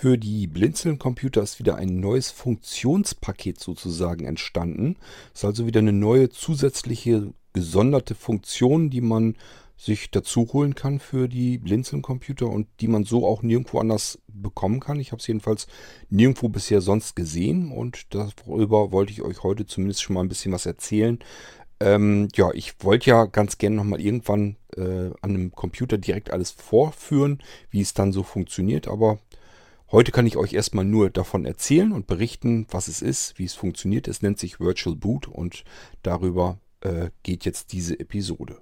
Für die Blinzeln-Computer ist wieder ein neues Funktionspaket sozusagen entstanden. Ist also wieder eine neue zusätzliche gesonderte Funktion, die man sich dazu holen kann für die Blinzeln-Computer und die man so auch nirgendwo anders bekommen kann. Ich habe es jedenfalls nirgendwo bisher sonst gesehen und darüber wollte ich euch heute zumindest schon mal ein bisschen was erzählen. Ähm, ja, ich wollte ja ganz gerne nochmal irgendwann äh, an einem Computer direkt alles vorführen, wie es dann so funktioniert, aber Heute kann ich euch erstmal nur davon erzählen und berichten, was es ist, wie es funktioniert. Es nennt sich Virtual Boot und darüber äh, geht jetzt diese Episode.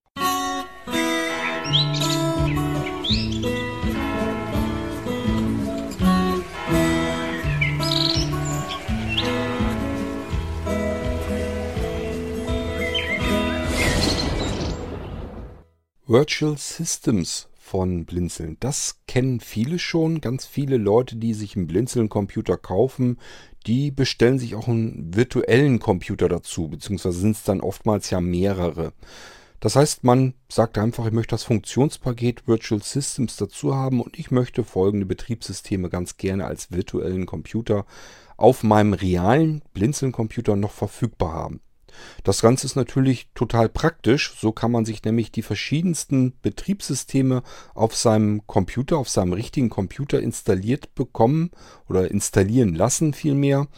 Virtual Systems von Blinzeln. Das kennen viele schon. Ganz viele Leute, die sich einen Blinzeln-Computer kaufen, die bestellen sich auch einen virtuellen Computer dazu, beziehungsweise sind es dann oftmals ja mehrere. Das heißt, man sagt einfach, ich möchte das Funktionspaket Virtual Systems dazu haben und ich möchte folgende Betriebssysteme ganz gerne als virtuellen Computer auf meinem realen Blinzeln-Computer noch verfügbar haben. Das Ganze ist natürlich total praktisch. So kann man sich nämlich die verschiedensten Betriebssysteme auf seinem Computer, auf seinem richtigen Computer installiert bekommen oder installieren lassen vielmehr,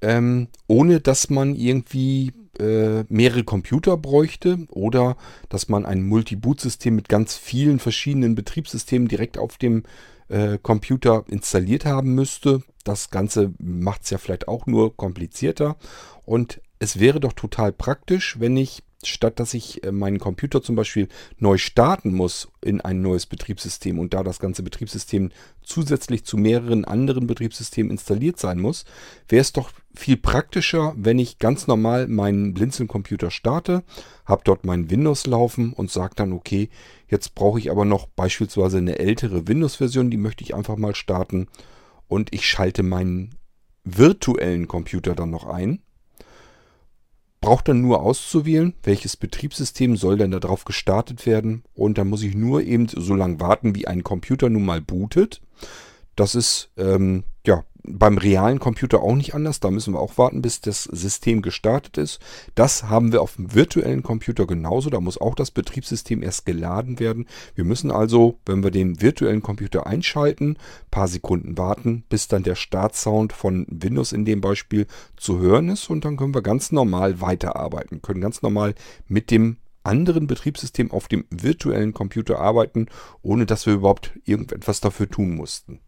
ähm, ohne dass man irgendwie äh, mehrere Computer bräuchte oder dass man ein Multi-Boot-System mit ganz vielen verschiedenen Betriebssystemen direkt auf dem äh, Computer installiert haben müsste. Das Ganze macht es ja vielleicht auch nur komplizierter. Und es wäre doch total praktisch, wenn ich, statt dass ich äh, meinen Computer zum Beispiel neu starten muss in ein neues Betriebssystem und da das ganze Betriebssystem zusätzlich zu mehreren anderen Betriebssystemen installiert sein muss, wäre es doch viel praktischer, wenn ich ganz normal meinen Blinzeln-Computer starte, habe dort mein Windows laufen und sage dann, okay, jetzt brauche ich aber noch beispielsweise eine ältere Windows-Version, die möchte ich einfach mal starten und ich schalte meinen virtuellen Computer dann noch ein braucht dann nur auszuwählen, welches Betriebssystem soll denn darauf gestartet werden. Und dann muss ich nur eben so lange warten, wie ein Computer nun mal bootet. Das ist ähm, beim realen Computer auch nicht anders. Da müssen wir auch warten, bis das System gestartet ist. Das haben wir auf dem virtuellen Computer genauso. Da muss auch das Betriebssystem erst geladen werden. Wir müssen also, wenn wir den virtuellen Computer einschalten, paar Sekunden warten, bis dann der Startsound von Windows in dem Beispiel zu hören ist. Und dann können wir ganz normal weiterarbeiten. Können ganz normal mit dem anderen Betriebssystem auf dem virtuellen Computer arbeiten, ohne dass wir überhaupt irgendetwas dafür tun mussten.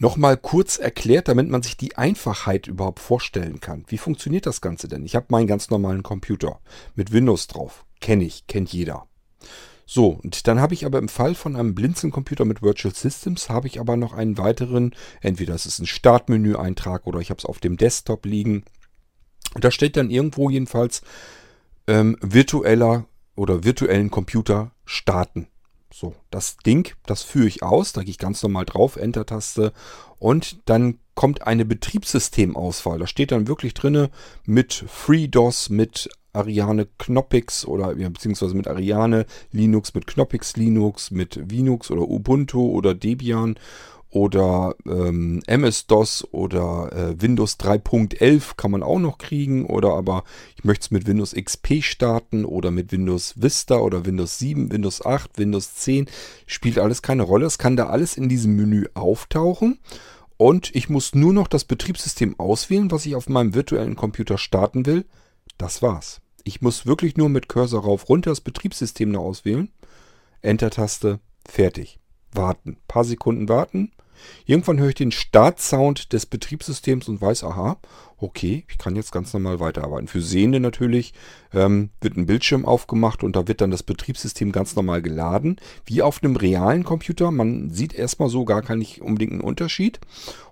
Nochmal kurz erklärt, damit man sich die Einfachheit überhaupt vorstellen kann. Wie funktioniert das Ganze denn? Ich habe meinen ganz normalen Computer mit Windows drauf. Kenne ich, kennt jeder. So, und dann habe ich aber im Fall von einem Blinzeln-Computer mit Virtual Systems, habe ich aber noch einen weiteren, entweder es ist ein Startmenü-Eintrag oder ich habe es auf dem Desktop liegen. Und da steht dann irgendwo jedenfalls ähm, virtueller oder virtuellen Computer starten. So, das Ding, das führe ich aus. Da gehe ich ganz normal drauf, Enter-Taste. Und dann kommt eine Betriebssystemauswahl. Da steht dann wirklich drinne mit FreeDOS, mit Ariane Knoppix oder ja, beziehungsweise mit Ariane Linux, mit Knoppix Linux, mit Linux oder Ubuntu oder Debian oder ähm, MS-DOS oder äh, Windows 3.11 kann man auch noch kriegen oder aber ich möchte es mit Windows XP starten oder mit Windows Vista oder Windows 7, Windows 8, Windows 10, spielt alles keine Rolle. Es kann da alles in diesem Menü auftauchen und ich muss nur noch das Betriebssystem auswählen, was ich auf meinem virtuellen Computer starten will. Das war's. Ich muss wirklich nur mit Cursor rauf runter das Betriebssystem noch auswählen. Enter-Taste, fertig warten. Ein paar Sekunden warten. Irgendwann höre ich den Startsound des Betriebssystems und weiß, aha, okay, ich kann jetzt ganz normal weiterarbeiten. Für Sehende natürlich ähm, wird ein Bildschirm aufgemacht und da wird dann das Betriebssystem ganz normal geladen, wie auf einem realen Computer. Man sieht erstmal so gar keinen unbedingt einen Unterschied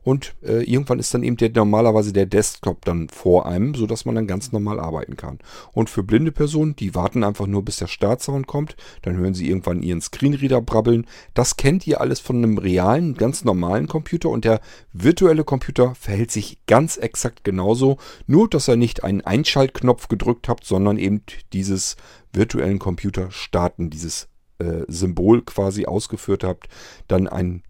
und äh, irgendwann ist dann eben der, normalerweise der Desktop dann vor einem, sodass man dann ganz normal arbeiten kann. Und für blinde Personen, die warten einfach nur, bis der Startsound kommt, dann hören sie irgendwann ihren Screenreader brabbeln. Das kennt ihr alles von einem realen, ganz normalen Computer und der virtuelle Computer verhält sich ganz exakt genauso genauso, nur dass ihr nicht einen Einschaltknopf gedrückt habt, sondern eben dieses virtuellen Computer starten, dieses äh, Symbol quasi ausgeführt habt, dann ein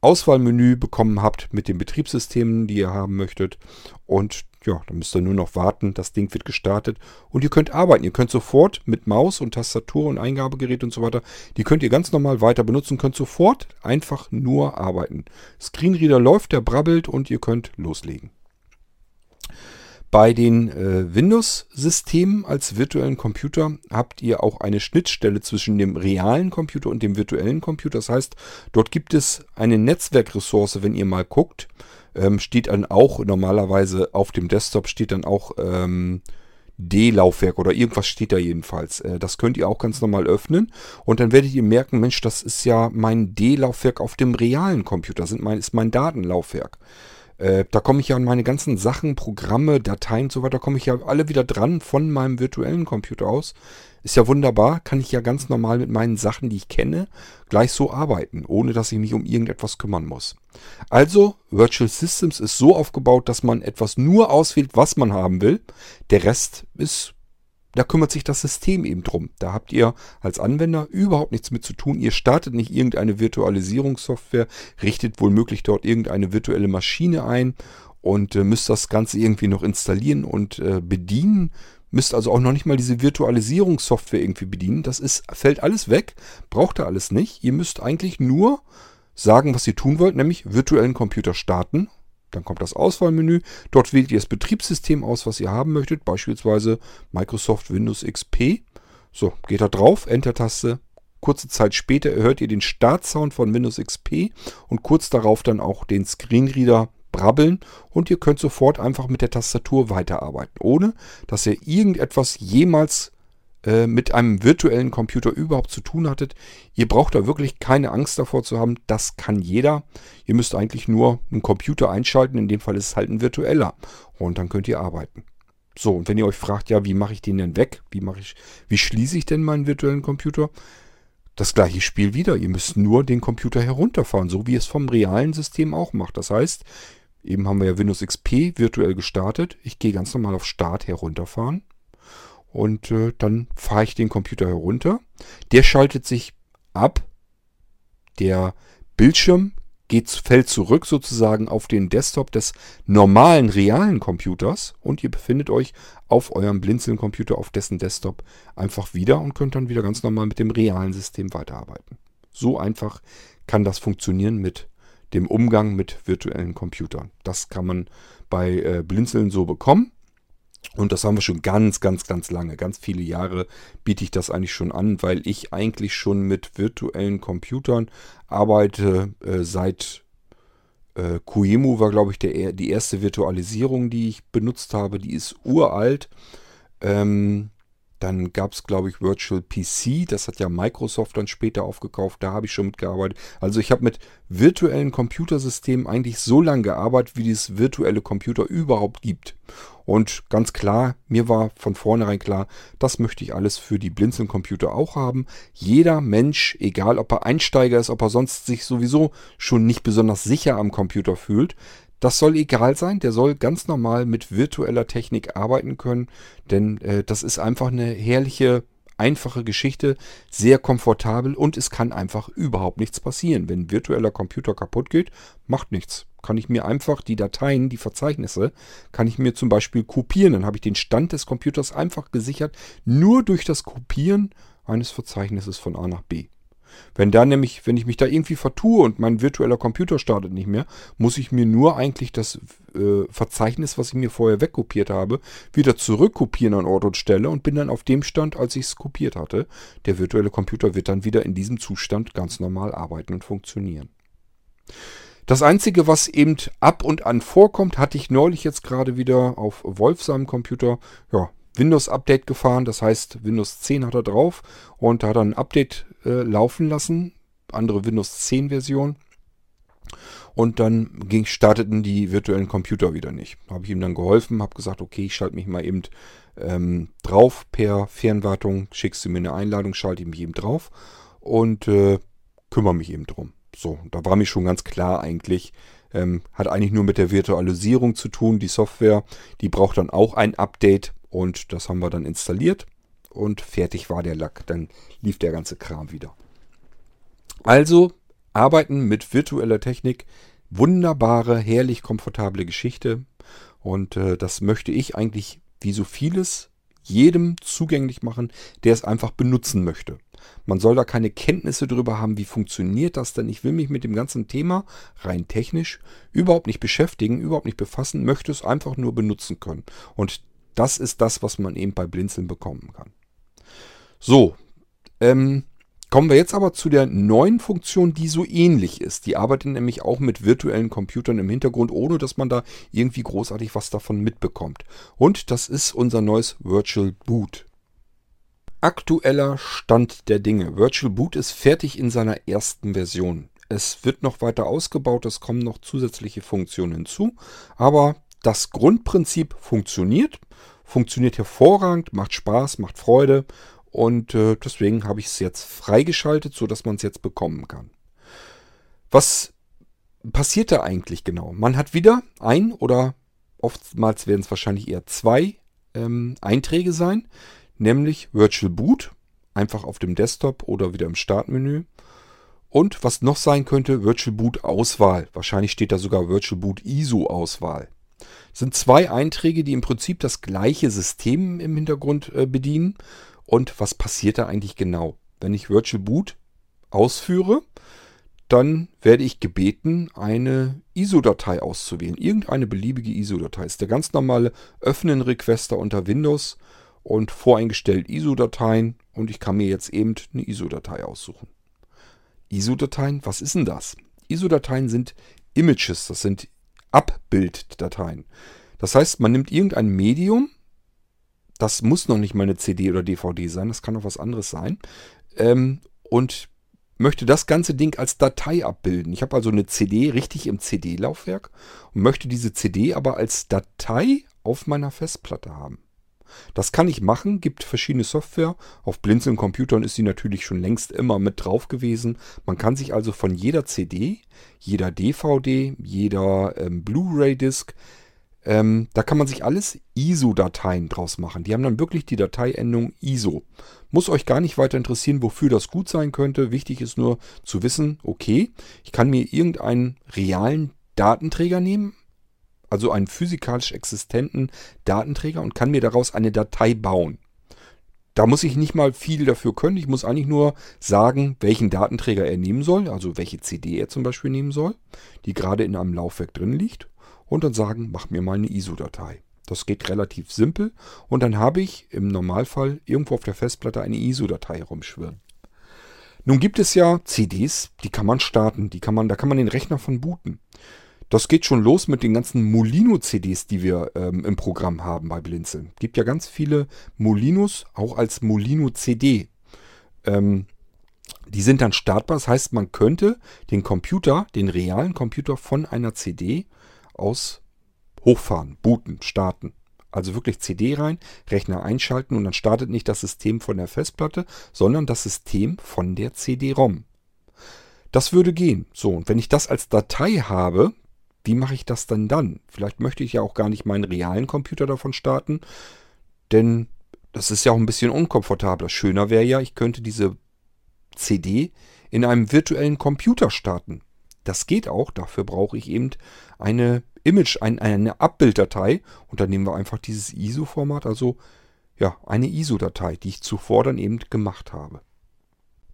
Auswahlmenü bekommen habt mit den Betriebssystemen, die ihr haben möchtet. Und ja, dann müsst ihr nur noch warten, das Ding wird gestartet und ihr könnt arbeiten. Ihr könnt sofort mit Maus und Tastatur und Eingabegerät und so weiter, die könnt ihr ganz normal weiter benutzen, könnt sofort einfach nur arbeiten. Screenreader läuft, der brabbelt und ihr könnt loslegen. Bei den äh, Windows-Systemen als virtuellen Computer habt ihr auch eine Schnittstelle zwischen dem realen Computer und dem virtuellen Computer. Das heißt, dort gibt es eine Netzwerkressource, wenn ihr mal guckt ähm, steht dann auch normalerweise auf dem Desktop steht dann auch ähm, D-Laufwerk oder irgendwas steht da jedenfalls. Äh, das könnt ihr auch ganz normal öffnen und dann werdet ihr merken, Mensch, das ist ja mein D-Laufwerk auf dem realen Computer, sind mein, ist mein Datenlaufwerk. Äh, da komme ich ja an meine ganzen Sachen, Programme, Dateien und so weiter, komme ich ja alle wieder dran von meinem virtuellen Computer aus. Ist ja wunderbar, kann ich ja ganz normal mit meinen Sachen, die ich kenne, gleich so arbeiten, ohne dass ich mich um irgendetwas kümmern muss. Also, Virtual Systems ist so aufgebaut, dass man etwas nur auswählt, was man haben will. Der Rest ist, da kümmert sich das System eben drum. Da habt ihr als Anwender überhaupt nichts mit zu tun. Ihr startet nicht irgendeine Virtualisierungssoftware, richtet womöglich dort irgendeine virtuelle Maschine ein und äh, müsst das Ganze irgendwie noch installieren und äh, bedienen müsst also auch noch nicht mal diese Virtualisierungssoftware irgendwie bedienen. Das ist, fällt alles weg, braucht ihr alles nicht. Ihr müsst eigentlich nur sagen, was ihr tun wollt, nämlich virtuellen Computer starten. Dann kommt das Auswahlmenü. Dort wählt ihr das Betriebssystem aus, was ihr haben möchtet, beispielsweise Microsoft Windows XP. So, geht da drauf, Enter-Taste. Kurze Zeit später hört ihr den Startsound von Windows XP und kurz darauf dann auch den Screenreader brabbeln und ihr könnt sofort einfach mit der Tastatur weiterarbeiten, ohne dass ihr irgendetwas jemals äh, mit einem virtuellen Computer überhaupt zu tun hattet. Ihr braucht da wirklich keine Angst davor zu haben, das kann jeder. Ihr müsst eigentlich nur einen Computer einschalten, in dem Fall ist es halt ein virtueller und dann könnt ihr arbeiten. So, und wenn ihr euch fragt, ja, wie mache ich den denn weg? Wie mache ich, wie schließe ich denn meinen virtuellen Computer? Das gleiche Spiel wieder. Ihr müsst nur den Computer herunterfahren, so wie es vom realen System auch macht. Das heißt, Eben haben wir ja Windows XP virtuell gestartet. Ich gehe ganz normal auf Start herunterfahren. Und äh, dann fahre ich den Computer herunter. Der schaltet sich ab. Der Bildschirm geht, fällt zurück sozusagen auf den Desktop des normalen, realen Computers. Und ihr befindet euch auf eurem Blinzeln-Computer, auf dessen Desktop einfach wieder und könnt dann wieder ganz normal mit dem realen System weiterarbeiten. So einfach kann das funktionieren mit dem Umgang mit virtuellen Computern. Das kann man bei äh, Blinzeln so bekommen. Und das haben wir schon ganz, ganz, ganz lange. Ganz viele Jahre biete ich das eigentlich schon an, weil ich eigentlich schon mit virtuellen Computern arbeite äh, seit äh, Kuemu war, glaube ich, der, die erste Virtualisierung, die ich benutzt habe. Die ist uralt. Ähm, dann gab es, glaube ich, Virtual PC. Das hat ja Microsoft dann später aufgekauft. Da habe ich schon mitgearbeitet. Also ich habe mit virtuellen Computersystemen eigentlich so lange gearbeitet, wie es virtuelle Computer überhaupt gibt. Und ganz klar, mir war von vornherein klar, das möchte ich alles für die Blinzeln-Computer auch haben. Jeder Mensch, egal ob er Einsteiger ist, ob er sonst sich sowieso schon nicht besonders sicher am Computer fühlt, das soll egal sein, der soll ganz normal mit virtueller Technik arbeiten können, denn äh, das ist einfach eine herrliche, einfache Geschichte, sehr komfortabel und es kann einfach überhaupt nichts passieren. Wenn ein virtueller Computer kaputt geht, macht nichts. Kann ich mir einfach die Dateien, die Verzeichnisse, kann ich mir zum Beispiel kopieren. Dann habe ich den Stand des Computers einfach gesichert, nur durch das Kopieren eines Verzeichnisses von A nach B. Wenn da nämlich, wenn ich mich da irgendwie vertue und mein virtueller Computer startet nicht mehr, muss ich mir nur eigentlich das äh, Verzeichnis, was ich mir vorher wegkopiert habe, wieder zurückkopieren an Ort und Stelle und bin dann auf dem Stand, als ich es kopiert hatte. Der virtuelle Computer wird dann wieder in diesem Zustand ganz normal arbeiten und funktionieren. Das Einzige, was eben ab und an vorkommt, hatte ich neulich jetzt gerade wieder auf Wolf seinem Computer. Ja, Windows-Update gefahren. Das heißt, Windows 10 hat er drauf und hat er ein Update äh, laufen lassen. Andere Windows 10 Version. Und dann ging, starteten die virtuellen Computer wieder nicht. Habe ich ihm dann geholfen, habe gesagt, okay, ich schalte mich mal eben ähm, drauf per Fernwartung. Schickst du mir eine Einladung, schalte ich mich eben drauf und äh, kümmere mich eben drum. So, da war mir schon ganz klar eigentlich, ähm, hat eigentlich nur mit der Virtualisierung zu tun. Die Software, die braucht dann auch ein Update und das haben wir dann installiert und fertig war der Lack. Dann lief der ganze Kram wieder. Also Arbeiten mit virtueller Technik, wunderbare, herrlich komfortable Geschichte. Und äh, das möchte ich eigentlich, wie so vieles, jedem zugänglich machen, der es einfach benutzen möchte. Man soll da keine Kenntnisse darüber haben, wie funktioniert das denn. Ich will mich mit dem ganzen Thema rein technisch überhaupt nicht beschäftigen, überhaupt nicht befassen, möchte es einfach nur benutzen können. Und das ist das, was man eben bei Blinzeln bekommen kann. So, ähm, Kommen wir jetzt aber zu der neuen Funktion, die so ähnlich ist. Die arbeitet nämlich auch mit virtuellen Computern im Hintergrund, ohne dass man da irgendwie großartig was davon mitbekommt. Und das ist unser neues Virtual Boot. Aktueller Stand der Dinge. Virtual Boot ist fertig in seiner ersten Version. Es wird noch weiter ausgebaut, es kommen noch zusätzliche Funktionen hinzu, aber das Grundprinzip funktioniert, funktioniert hervorragend, macht Spaß, macht Freude und äh, deswegen habe ich es jetzt freigeschaltet, sodass man es jetzt bekommen kann. Was passiert da eigentlich genau? Man hat wieder ein oder oftmals werden es wahrscheinlich eher zwei ähm, Einträge sein, nämlich Virtual Boot, einfach auf dem Desktop oder wieder im Startmenü. Und was noch sein könnte, Virtual Boot Auswahl. Wahrscheinlich steht da sogar Virtual Boot ISO Auswahl. Sind zwei Einträge, die im Prinzip das gleiche System im Hintergrund äh, bedienen. Und was passiert da eigentlich genau? Wenn ich Virtual Boot ausführe, dann werde ich gebeten, eine ISO-Datei auszuwählen. Irgendeine beliebige ISO-Datei. Ist der ganz normale Öffnen-Requester unter Windows und voreingestellt ISO-Dateien und ich kann mir jetzt eben eine ISO-Datei aussuchen. ISO-Dateien, was ist denn das? ISO-Dateien sind Images, das sind Abbilddateien. Das heißt, man nimmt irgendein Medium, das muss noch nicht mal eine CD oder DVD sein, das kann auch was anderes sein. Ähm, und möchte das ganze Ding als Datei abbilden. Ich habe also eine CD richtig im CD-Laufwerk und möchte diese CD aber als Datei auf meiner Festplatte haben. Das kann ich machen, gibt verschiedene Software. Auf Blinzeln Computern ist sie natürlich schon längst immer mit drauf gewesen. Man kann sich also von jeder CD, jeder DVD, jeder ähm, Blu-ray-Disc ähm, da kann man sich alles ISO-Dateien draus machen. Die haben dann wirklich die Dateiendung ISO. Muss euch gar nicht weiter interessieren, wofür das gut sein könnte. Wichtig ist nur zu wissen, okay, ich kann mir irgendeinen realen Datenträger nehmen, also einen physikalisch existenten Datenträger und kann mir daraus eine Datei bauen. Da muss ich nicht mal viel dafür können. Ich muss eigentlich nur sagen, welchen Datenträger er nehmen soll, also welche CD er zum Beispiel nehmen soll, die gerade in einem Laufwerk drin liegt und dann sagen, mach mir mal eine ISO-Datei. Das geht relativ simpel und dann habe ich im Normalfall irgendwo auf der Festplatte eine ISO-Datei herumschwirren. Nun gibt es ja CDs, die kann man starten, die kann man, da kann man den Rechner von booten. Das geht schon los mit den ganzen Molino-CDs, die wir ähm, im Programm haben bei Blinzeln. Es gibt ja ganz viele Molinos, auch als Molino-CD. Ähm, die sind dann startbar, das heißt, man könnte den Computer, den realen Computer von einer CD aus hochfahren, booten, starten. Also wirklich CD rein, Rechner einschalten und dann startet nicht das System von der Festplatte, sondern das System von der CD-ROM. Das würde gehen. So, und wenn ich das als Datei habe, wie mache ich das denn dann? Vielleicht möchte ich ja auch gar nicht meinen realen Computer davon starten, denn das ist ja auch ein bisschen unkomfortabler. Schöner wäre ja, ich könnte diese CD in einem virtuellen Computer starten. Das geht auch, dafür brauche ich eben eine Image, ein, eine Abbilddatei und dann nehmen wir einfach dieses ISO-Format, also ja, eine ISO-Datei, die ich zuvor dann eben gemacht habe.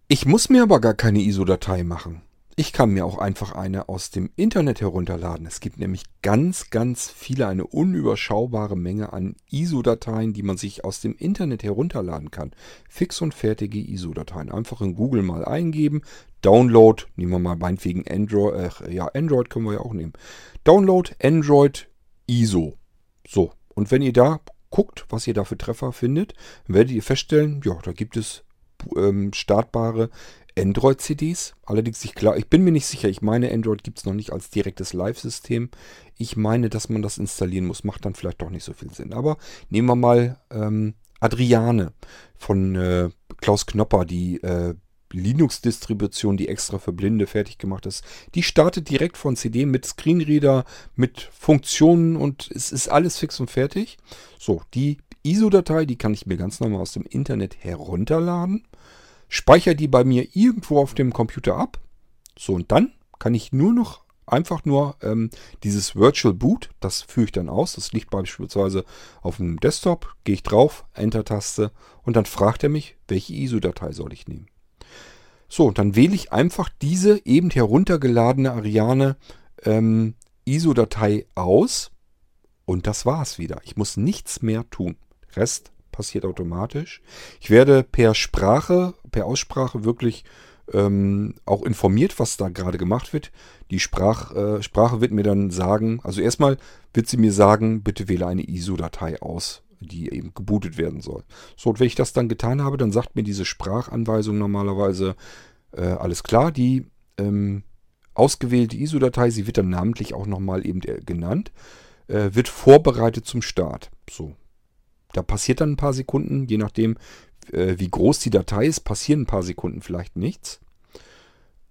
Ich muss mir aber gar keine ISO-Datei machen. Ich kann mir auch einfach eine aus dem Internet herunterladen. Es gibt nämlich ganz, ganz viele, eine unüberschaubare Menge an ISO-Dateien, die man sich aus dem Internet herunterladen kann. Fix und fertige ISO-Dateien. Einfach in Google mal eingeben. Download, nehmen wir mal meinetwegen Android, äh, ja, Android können wir ja auch nehmen. Download Android ISO. So, und wenn ihr da guckt, was ihr da für Treffer findet, werdet ihr feststellen, ja, da gibt es ähm, startbare Android-CDs. Allerdings, ich, klar, ich bin mir nicht sicher. Ich meine, Android gibt es noch nicht als direktes Live-System. Ich meine, dass man das installieren muss. Macht dann vielleicht doch nicht so viel Sinn. Aber nehmen wir mal ähm, Adriane von äh, Klaus Knopper, die äh, Linux-Distribution, die extra für Blinde fertig gemacht ist. Die startet direkt von CD mit Screenreader, mit Funktionen und es ist alles fix und fertig. So, die ISO-Datei, die kann ich mir ganz normal aus dem Internet herunterladen speichere die bei mir irgendwo auf dem Computer ab. So, und dann kann ich nur noch einfach nur ähm, dieses Virtual Boot, das führe ich dann aus. Das liegt beispielsweise auf dem Desktop, gehe ich drauf, Enter-Taste und dann fragt er mich, welche ISO-Datei soll ich nehmen. So, dann wähle ich einfach diese eben heruntergeladene Ariane ähm, ISO-Datei aus und das war's wieder. Ich muss nichts mehr tun. Rest passiert automatisch. Ich werde per Sprache, per Aussprache wirklich ähm, auch informiert, was da gerade gemacht wird. Die Sprach, äh, Sprache wird mir dann sagen, also erstmal wird sie mir sagen, bitte wähle eine ISO-Datei aus, die eben gebootet werden soll. So, und wenn ich das dann getan habe, dann sagt mir diese Sprachanweisung normalerweise, äh, alles klar, die ähm, ausgewählte ISO-Datei, sie wird dann namentlich auch nochmal eben äh, genannt, äh, wird vorbereitet zum Start. So, da passiert dann ein paar Sekunden, je nachdem, äh, wie groß die Datei ist, passieren ein paar Sekunden vielleicht nichts.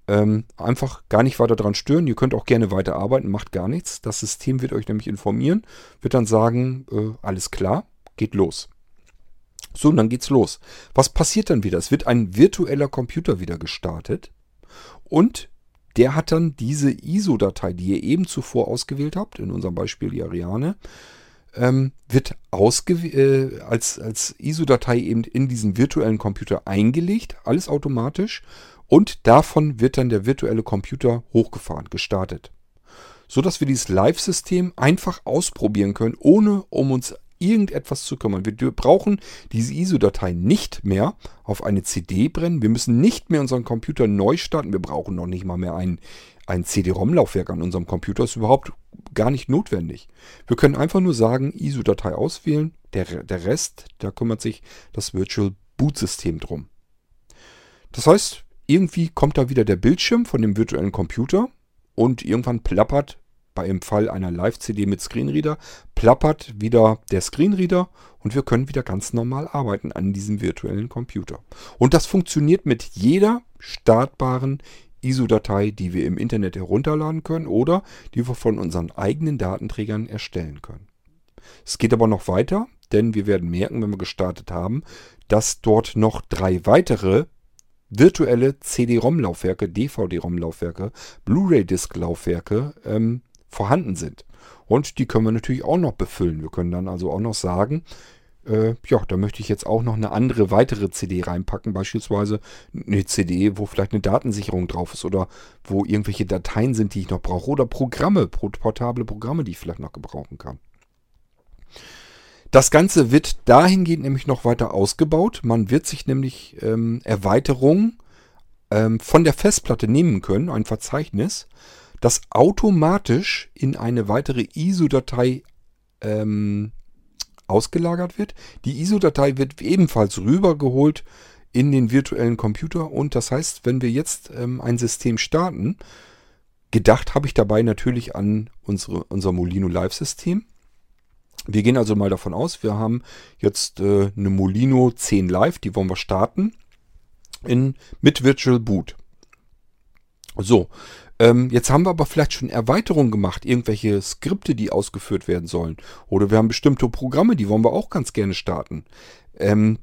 Ähm, einfach gar nicht weiter dran stören. Ihr könnt auch gerne weiter arbeiten, macht gar nichts. Das System wird euch nämlich informieren, wird dann sagen, äh, alles klar, geht los. So, und dann geht's los. Was passiert dann wieder? Es wird ein virtueller Computer wieder gestartet und der hat dann diese ISO-Datei, die ihr eben zuvor ausgewählt habt, in unserem Beispiel die Ariane, ähm, wird äh, als, als ISO-Datei eben in diesen virtuellen Computer eingelegt, alles automatisch. Und davon wird dann der virtuelle Computer hochgefahren, gestartet. So dass wir dieses Live-System einfach ausprobieren können, ohne um uns irgendetwas zu kümmern. Wir brauchen diese ISO-Datei nicht mehr auf eine CD brennen. Wir müssen nicht mehr unseren Computer neu starten. Wir brauchen noch nicht mal mehr ein, ein CD-ROM-Laufwerk an unserem Computer. Das ist überhaupt gar nicht notwendig. Wir können einfach nur sagen, ISO-Datei auswählen. Der, der Rest, da kümmert sich das Virtual Boot System drum. Das heißt, irgendwie kommt da wieder der Bildschirm von dem virtuellen Computer und irgendwann plappert bei im Fall einer Live-CD mit Screenreader, plappert wieder der Screenreader und wir können wieder ganz normal arbeiten an diesem virtuellen Computer. Und das funktioniert mit jeder startbaren ISO-Datei, die wir im Internet herunterladen können oder die wir von unseren eigenen Datenträgern erstellen können. Es geht aber noch weiter, denn wir werden merken, wenn wir gestartet haben, dass dort noch drei weitere virtuelle CD-ROM-Laufwerke, DVD-ROM-Laufwerke, Blu-ray-Disc-Laufwerke ähm, vorhanden sind. Und die können wir natürlich auch noch befüllen. Wir können dann also auch noch sagen, äh, ja, da möchte ich jetzt auch noch eine andere weitere CD reinpacken, beispielsweise eine CD, wo vielleicht eine Datensicherung drauf ist oder wo irgendwelche Dateien sind, die ich noch brauche oder Programme, portable Programme, die ich vielleicht noch gebrauchen kann. Das Ganze wird dahingehend nämlich noch weiter ausgebaut. Man wird sich nämlich ähm, Erweiterungen ähm, von der Festplatte nehmen können, ein Verzeichnis, das automatisch in eine weitere ISO-Datei ähm, ausgelagert wird. Die ISO-Datei wird ebenfalls rübergeholt in den virtuellen Computer und das heißt, wenn wir jetzt ähm, ein System starten, gedacht habe ich dabei natürlich an unsere, unser Molino Live-System. Wir gehen also mal davon aus, wir haben jetzt äh, eine Molino 10 Live, die wollen wir starten in, mit Virtual Boot. So, jetzt haben wir aber vielleicht schon Erweiterungen gemacht, irgendwelche Skripte, die ausgeführt werden sollen. Oder wir haben bestimmte Programme, die wollen wir auch ganz gerne starten. Ähm,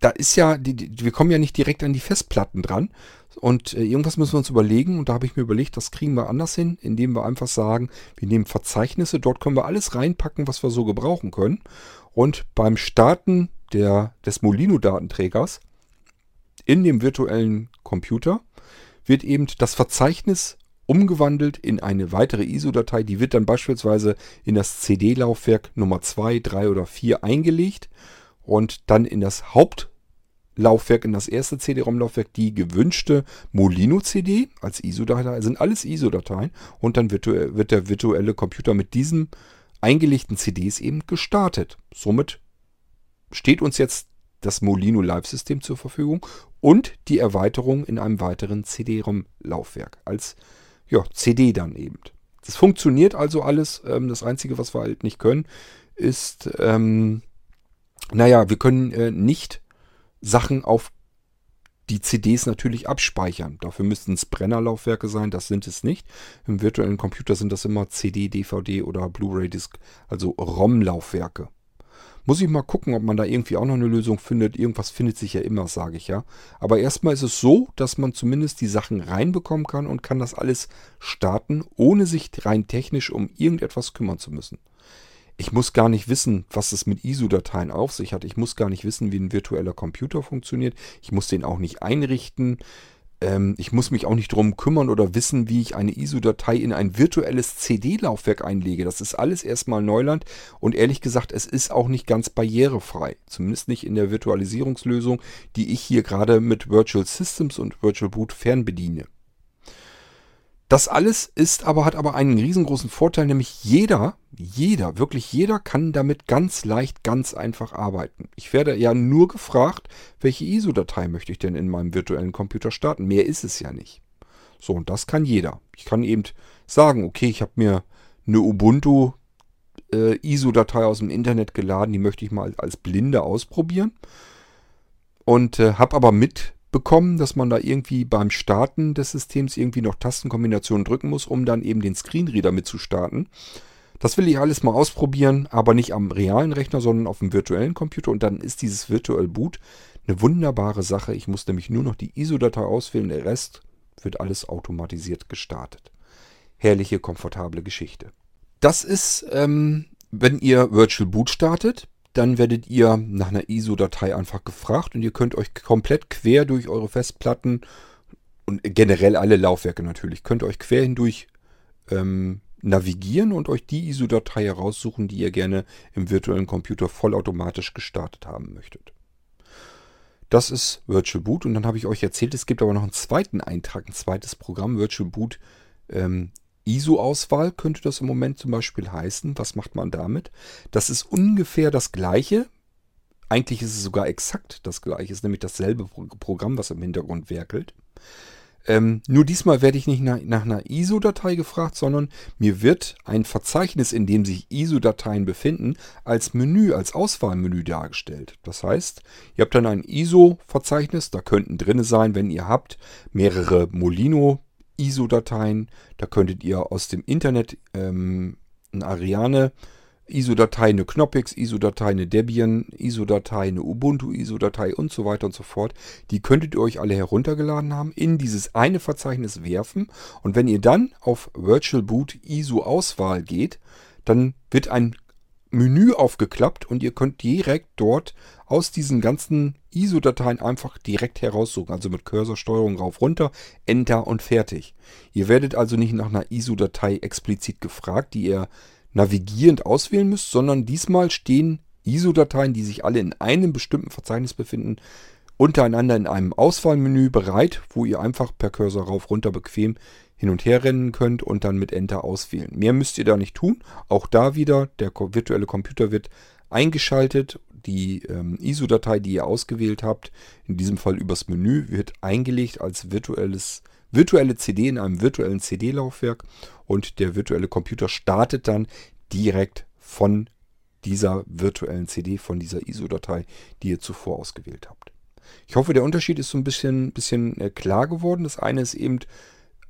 da ist ja, die, die, wir kommen ja nicht direkt an die Festplatten dran. Und äh, irgendwas müssen wir uns überlegen. Und da habe ich mir überlegt, das kriegen wir anders hin, indem wir einfach sagen, wir nehmen Verzeichnisse, dort können wir alles reinpacken, was wir so gebrauchen können. Und beim Starten der, des Molino-Datenträgers in dem virtuellen Computer wird eben das Verzeichnis umgewandelt in eine weitere ISO-Datei. Die wird dann beispielsweise in das CD-Laufwerk Nummer 2, 3 oder 4 eingelegt und dann in das Hauptlaufwerk, in das erste CD-ROM-Laufwerk, die gewünschte Molino-CD als ISO-Datei. sind alles ISO-Dateien und dann wird, der virtuelle Computer mit diesen eingelegten CDs eben gestartet. Somit steht uns jetzt das Molino Live-System zur Verfügung und die Erweiterung in einem weiteren CD-ROM-Laufwerk als ja, CD dann eben. Das funktioniert also alles. Ähm, das Einzige, was wir halt nicht können, ist, ähm, naja, wir können äh, nicht Sachen auf die CDs natürlich abspeichern. Dafür müssten es Brennerlaufwerke sein, das sind es nicht. Im virtuellen Computer sind das immer CD, DVD oder Blu-ray-Disc, also ROM-Laufwerke. Muss ich mal gucken, ob man da irgendwie auch noch eine Lösung findet. Irgendwas findet sich ja immer, sage ich ja. Aber erstmal ist es so, dass man zumindest die Sachen reinbekommen kann und kann das alles starten, ohne sich rein technisch um irgendetwas kümmern zu müssen. Ich muss gar nicht wissen, was es mit ISO-Dateien auf sich hat. Ich muss gar nicht wissen, wie ein virtueller Computer funktioniert. Ich muss den auch nicht einrichten. Ähm, ich muss mich auch nicht darum kümmern oder wissen, wie ich eine ISO-Datei in ein virtuelles CD-Laufwerk einlege. Das ist alles erstmal Neuland und ehrlich gesagt, es ist auch nicht ganz barrierefrei. Zumindest nicht in der Virtualisierungslösung, die ich hier gerade mit Virtual Systems und Virtual Boot fernbediene. Das alles ist aber, hat aber einen riesengroßen Vorteil, nämlich jeder, jeder, wirklich jeder kann damit ganz leicht, ganz einfach arbeiten. Ich werde ja nur gefragt, welche ISO-Datei möchte ich denn in meinem virtuellen Computer starten. Mehr ist es ja nicht. So, und das kann jeder. Ich kann eben sagen, okay, ich habe mir eine Ubuntu äh, ISO-Datei aus dem Internet geladen, die möchte ich mal als Blinde ausprobieren. Und äh, habe aber mit bekommen, dass man da irgendwie beim Starten des Systems irgendwie noch Tastenkombinationen drücken muss, um dann eben den Screenreader mit zu starten. Das will ich alles mal ausprobieren, aber nicht am realen Rechner, sondern auf dem virtuellen Computer. Und dann ist dieses Virtual Boot eine wunderbare Sache. Ich muss nämlich nur noch die ISO-Datei auswählen, der Rest wird alles automatisiert gestartet. Herrliche, komfortable Geschichte. Das ist, ähm, wenn ihr Virtual Boot startet, dann werdet ihr nach einer ISO-Datei einfach gefragt und ihr könnt euch komplett quer durch eure Festplatten und generell alle Laufwerke natürlich, könnt euch quer hindurch ähm, navigieren und euch die ISO-Datei heraussuchen, die ihr gerne im virtuellen Computer vollautomatisch gestartet haben möchtet. Das ist Virtual Boot und dann habe ich euch erzählt, es gibt aber noch einen zweiten Eintrag, ein zweites Programm, Virtual Boot ähm, ISO-Auswahl könnte das im Moment zum Beispiel heißen. Was macht man damit? Das ist ungefähr das gleiche. Eigentlich ist es sogar exakt das gleiche. Es ist nämlich dasselbe Programm, was im Hintergrund werkelt. Ähm, nur diesmal werde ich nicht nach, nach einer ISO-Datei gefragt, sondern mir wird ein Verzeichnis, in dem sich ISO-Dateien befinden, als Menü, als Auswahlmenü dargestellt. Das heißt, ihr habt dann ein ISO-Verzeichnis, da könnten drin sein, wenn ihr habt, mehrere Molino ISO-Dateien. Da könntet ihr aus dem Internet ähm, eine Ariane ISO-Datei, eine Knoppix ISO-Datei, eine Debian ISO-Datei, eine Ubuntu ISO-Datei und so weiter und so fort. Die könntet ihr euch alle heruntergeladen haben, in dieses eine Verzeichnis werfen und wenn ihr dann auf Virtual Boot ISO Auswahl geht, dann wird ein Menü aufgeklappt und ihr könnt direkt dort aus diesen ganzen ISO-Dateien einfach direkt heraussuchen. Also mit Cursorsteuerung rauf, runter, Enter und fertig. Ihr werdet also nicht nach einer ISO-Datei explizit gefragt, die ihr navigierend auswählen müsst, sondern diesmal stehen ISO-Dateien, die sich alle in einem bestimmten Verzeichnis befinden, untereinander in einem Auswahlmenü bereit, wo ihr einfach per Cursor rauf, runter bequem hin und her rennen könnt und dann mit Enter auswählen. Mehr müsst ihr da nicht tun. Auch da wieder, der virtuelle Computer wird eingeschaltet. Die ähm, ISO-Datei, die ihr ausgewählt habt, in diesem Fall übers Menü, wird eingelegt als virtuelles, virtuelle CD in einem virtuellen CD-Laufwerk und der virtuelle Computer startet dann direkt von dieser virtuellen CD, von dieser ISO-Datei, die ihr zuvor ausgewählt habt. Ich hoffe, der Unterschied ist so ein bisschen, bisschen äh, klar geworden. Das eine ist eben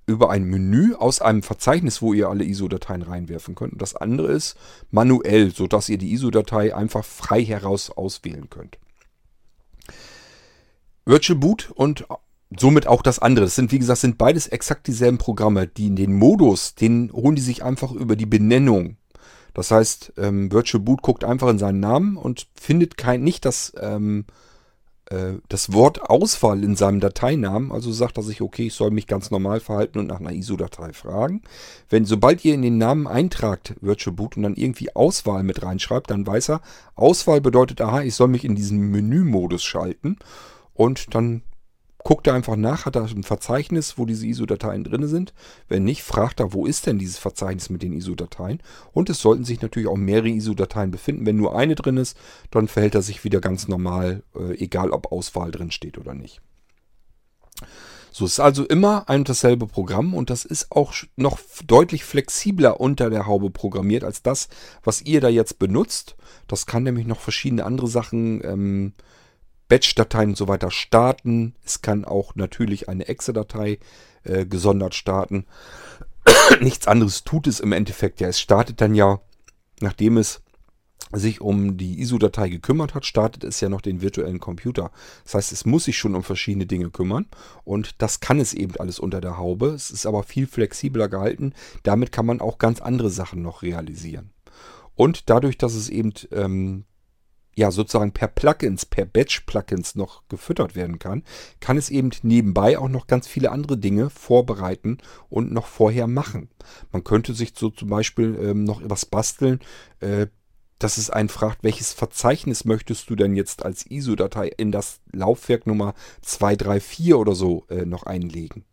über ein Menü aus einem Verzeichnis, wo ihr alle ISO-Dateien reinwerfen könnt. Und das andere ist manuell, sodass ihr die ISO-Datei einfach frei heraus auswählen könnt. Virtual Boot und somit auch das andere. Das sind, wie gesagt, sind beides exakt dieselben Programme. Die den Modus, den holen die sich einfach über die Benennung. Das heißt, ähm, Virtual Boot guckt einfach in seinen Namen und findet kein, nicht das ähm, äh, das Wort Auswahl in seinem Dateinamen, also sagt er sich, okay, ich soll mich ganz normal verhalten und nach einer ISO-Datei fragen. Wenn, sobald ihr in den Namen eintragt, Virtual Boot, und dann irgendwie Auswahl mit reinschreibt, dann weiß er, Auswahl bedeutet, aha, ich soll mich in diesen Menümodus schalten. Und dann guckt er einfach nach, hat er ein Verzeichnis, wo diese ISO-Dateien drin sind. Wenn nicht, fragt er, wo ist denn dieses Verzeichnis mit den ISO-Dateien? Und es sollten sich natürlich auch mehrere ISO-Dateien befinden. Wenn nur eine drin ist, dann verhält er sich wieder ganz normal, äh, egal ob Auswahl drin steht oder nicht. So ist also immer ein und dasselbe Programm und das ist auch noch deutlich flexibler unter der Haube programmiert als das, was ihr da jetzt benutzt. Das kann nämlich noch verschiedene andere Sachen ähm, Batch-Dateien und so weiter starten. Es kann auch natürlich eine Exe-Datei äh, gesondert starten. Nichts anderes tut es im Endeffekt ja. Es startet dann ja, nachdem es sich um die ISO-Datei gekümmert hat, startet es ja noch den virtuellen Computer. Das heißt, es muss sich schon um verschiedene Dinge kümmern und das kann es eben alles unter der Haube. Es ist aber viel flexibler gehalten. Damit kann man auch ganz andere Sachen noch realisieren. Und dadurch, dass es eben ähm, ja sozusagen per Plugins, per Batch-Plugins noch gefüttert werden kann, kann es eben nebenbei auch noch ganz viele andere Dinge vorbereiten und noch vorher machen. Man könnte sich so zum Beispiel ähm, noch etwas basteln, äh, dass es einen fragt, welches Verzeichnis möchtest du denn jetzt als ISO-Datei in das Laufwerk Nummer 234 oder so äh, noch einlegen.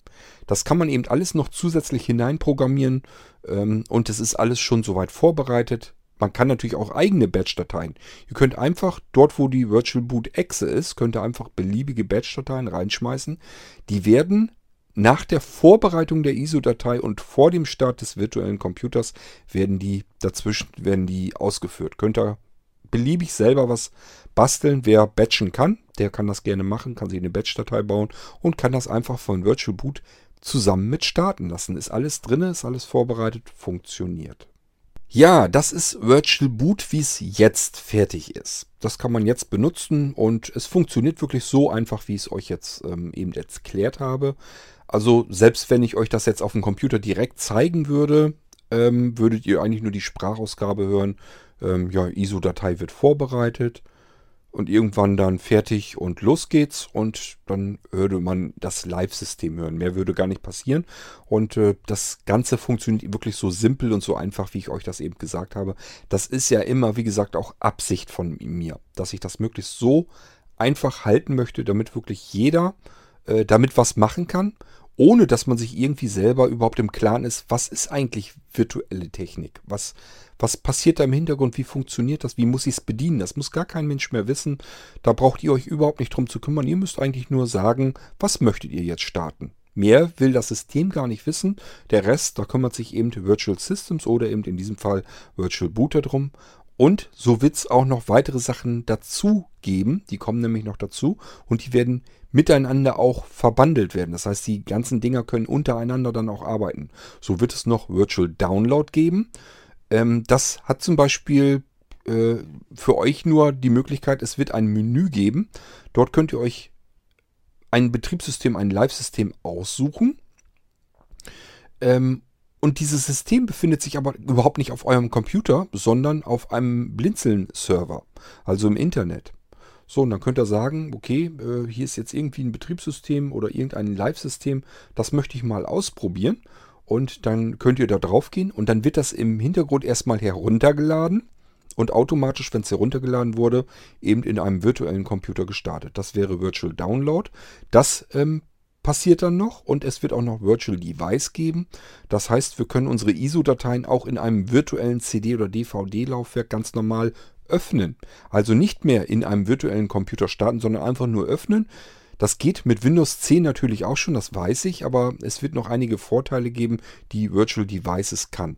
Das kann man eben alles noch zusätzlich hineinprogrammieren ähm, und es ist alles schon soweit vorbereitet. Man kann natürlich auch eigene Batch-Dateien. Ihr könnt einfach dort, wo die Virtual Boot Exe ist, könnt ihr einfach beliebige Batch-Dateien reinschmeißen. Die werden nach der Vorbereitung der ISO-Datei und vor dem Start des virtuellen Computers werden die dazwischen werden die ausgeführt. Könnt ihr beliebig selber was basteln. Wer batchen kann, der kann das gerne machen, kann sich eine Batch-Datei bauen und kann das einfach von Virtual Boot zusammen mit starten lassen. Ist alles drin, ist alles vorbereitet, funktioniert. Ja, das ist Virtual Boot, wie es jetzt fertig ist. Das kann man jetzt benutzen und es funktioniert wirklich so einfach, wie ich es euch jetzt ähm, eben erklärt habe. Also selbst wenn ich euch das jetzt auf dem Computer direkt zeigen würde, ähm, würdet ihr eigentlich nur die Sprachausgabe hören. Ähm, ja, ISO-Datei wird vorbereitet und irgendwann dann fertig und los geht's und dann würde man das Live-System hören. Mehr würde gar nicht passieren und äh, das Ganze funktioniert wirklich so simpel und so einfach, wie ich euch das eben gesagt habe. Das ist ja immer, wie gesagt, auch Absicht von mir, dass ich das möglichst so einfach halten möchte, damit wirklich jeder äh, damit was machen kann ohne dass man sich irgendwie selber überhaupt im Klaren ist, was ist eigentlich virtuelle Technik? Was, was passiert da im Hintergrund? Wie funktioniert das? Wie muss ich es bedienen? Das muss gar kein Mensch mehr wissen. Da braucht ihr euch überhaupt nicht drum zu kümmern. Ihr müsst eigentlich nur sagen, was möchtet ihr jetzt starten? Mehr will das System gar nicht wissen. Der Rest, da kümmert sich eben Virtual Systems oder eben in diesem Fall Virtual Booter drum. Und so wird es auch noch weitere Sachen dazu geben. Die kommen nämlich noch dazu und die werden miteinander auch verbandelt werden. Das heißt, die ganzen Dinger können untereinander dann auch arbeiten. So wird es noch Virtual Download geben. Ähm, das hat zum Beispiel äh, für euch nur die Möglichkeit, es wird ein Menü geben. Dort könnt ihr euch ein Betriebssystem, ein Live-System aussuchen. Ähm, und dieses System befindet sich aber überhaupt nicht auf eurem Computer, sondern auf einem Blinzeln-Server, also im Internet. So, und dann könnt ihr sagen, okay, äh, hier ist jetzt irgendwie ein Betriebssystem oder irgendein Live-System, das möchte ich mal ausprobieren. Und dann könnt ihr da drauf gehen und dann wird das im Hintergrund erstmal heruntergeladen und automatisch, wenn es heruntergeladen wurde, eben in einem virtuellen Computer gestartet. Das wäre Virtual Download. Das ähm, passiert dann noch und es wird auch noch Virtual Device geben. Das heißt, wir können unsere ISO-Dateien auch in einem virtuellen CD- oder DVD-Laufwerk ganz normal öffnen. Also nicht mehr in einem virtuellen Computer starten, sondern einfach nur öffnen. Das geht mit Windows 10 natürlich auch schon, das weiß ich, aber es wird noch einige Vorteile geben, die Virtual Devices kann.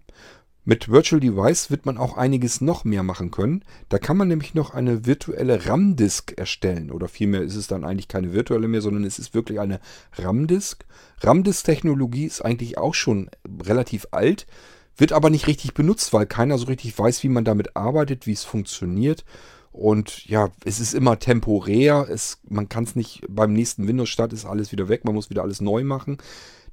Mit Virtual Device wird man auch einiges noch mehr machen können. Da kann man nämlich noch eine virtuelle RAM-Disk erstellen. Oder vielmehr ist es dann eigentlich keine virtuelle mehr, sondern es ist wirklich eine RAM-Disk. RAM-Disk-Technologie ist eigentlich auch schon relativ alt. Wird aber nicht richtig benutzt, weil keiner so richtig weiß, wie man damit arbeitet, wie es funktioniert. Und ja, es ist immer temporär. Es, man kann es nicht, beim nächsten Windows-Start ist alles wieder weg. Man muss wieder alles neu machen.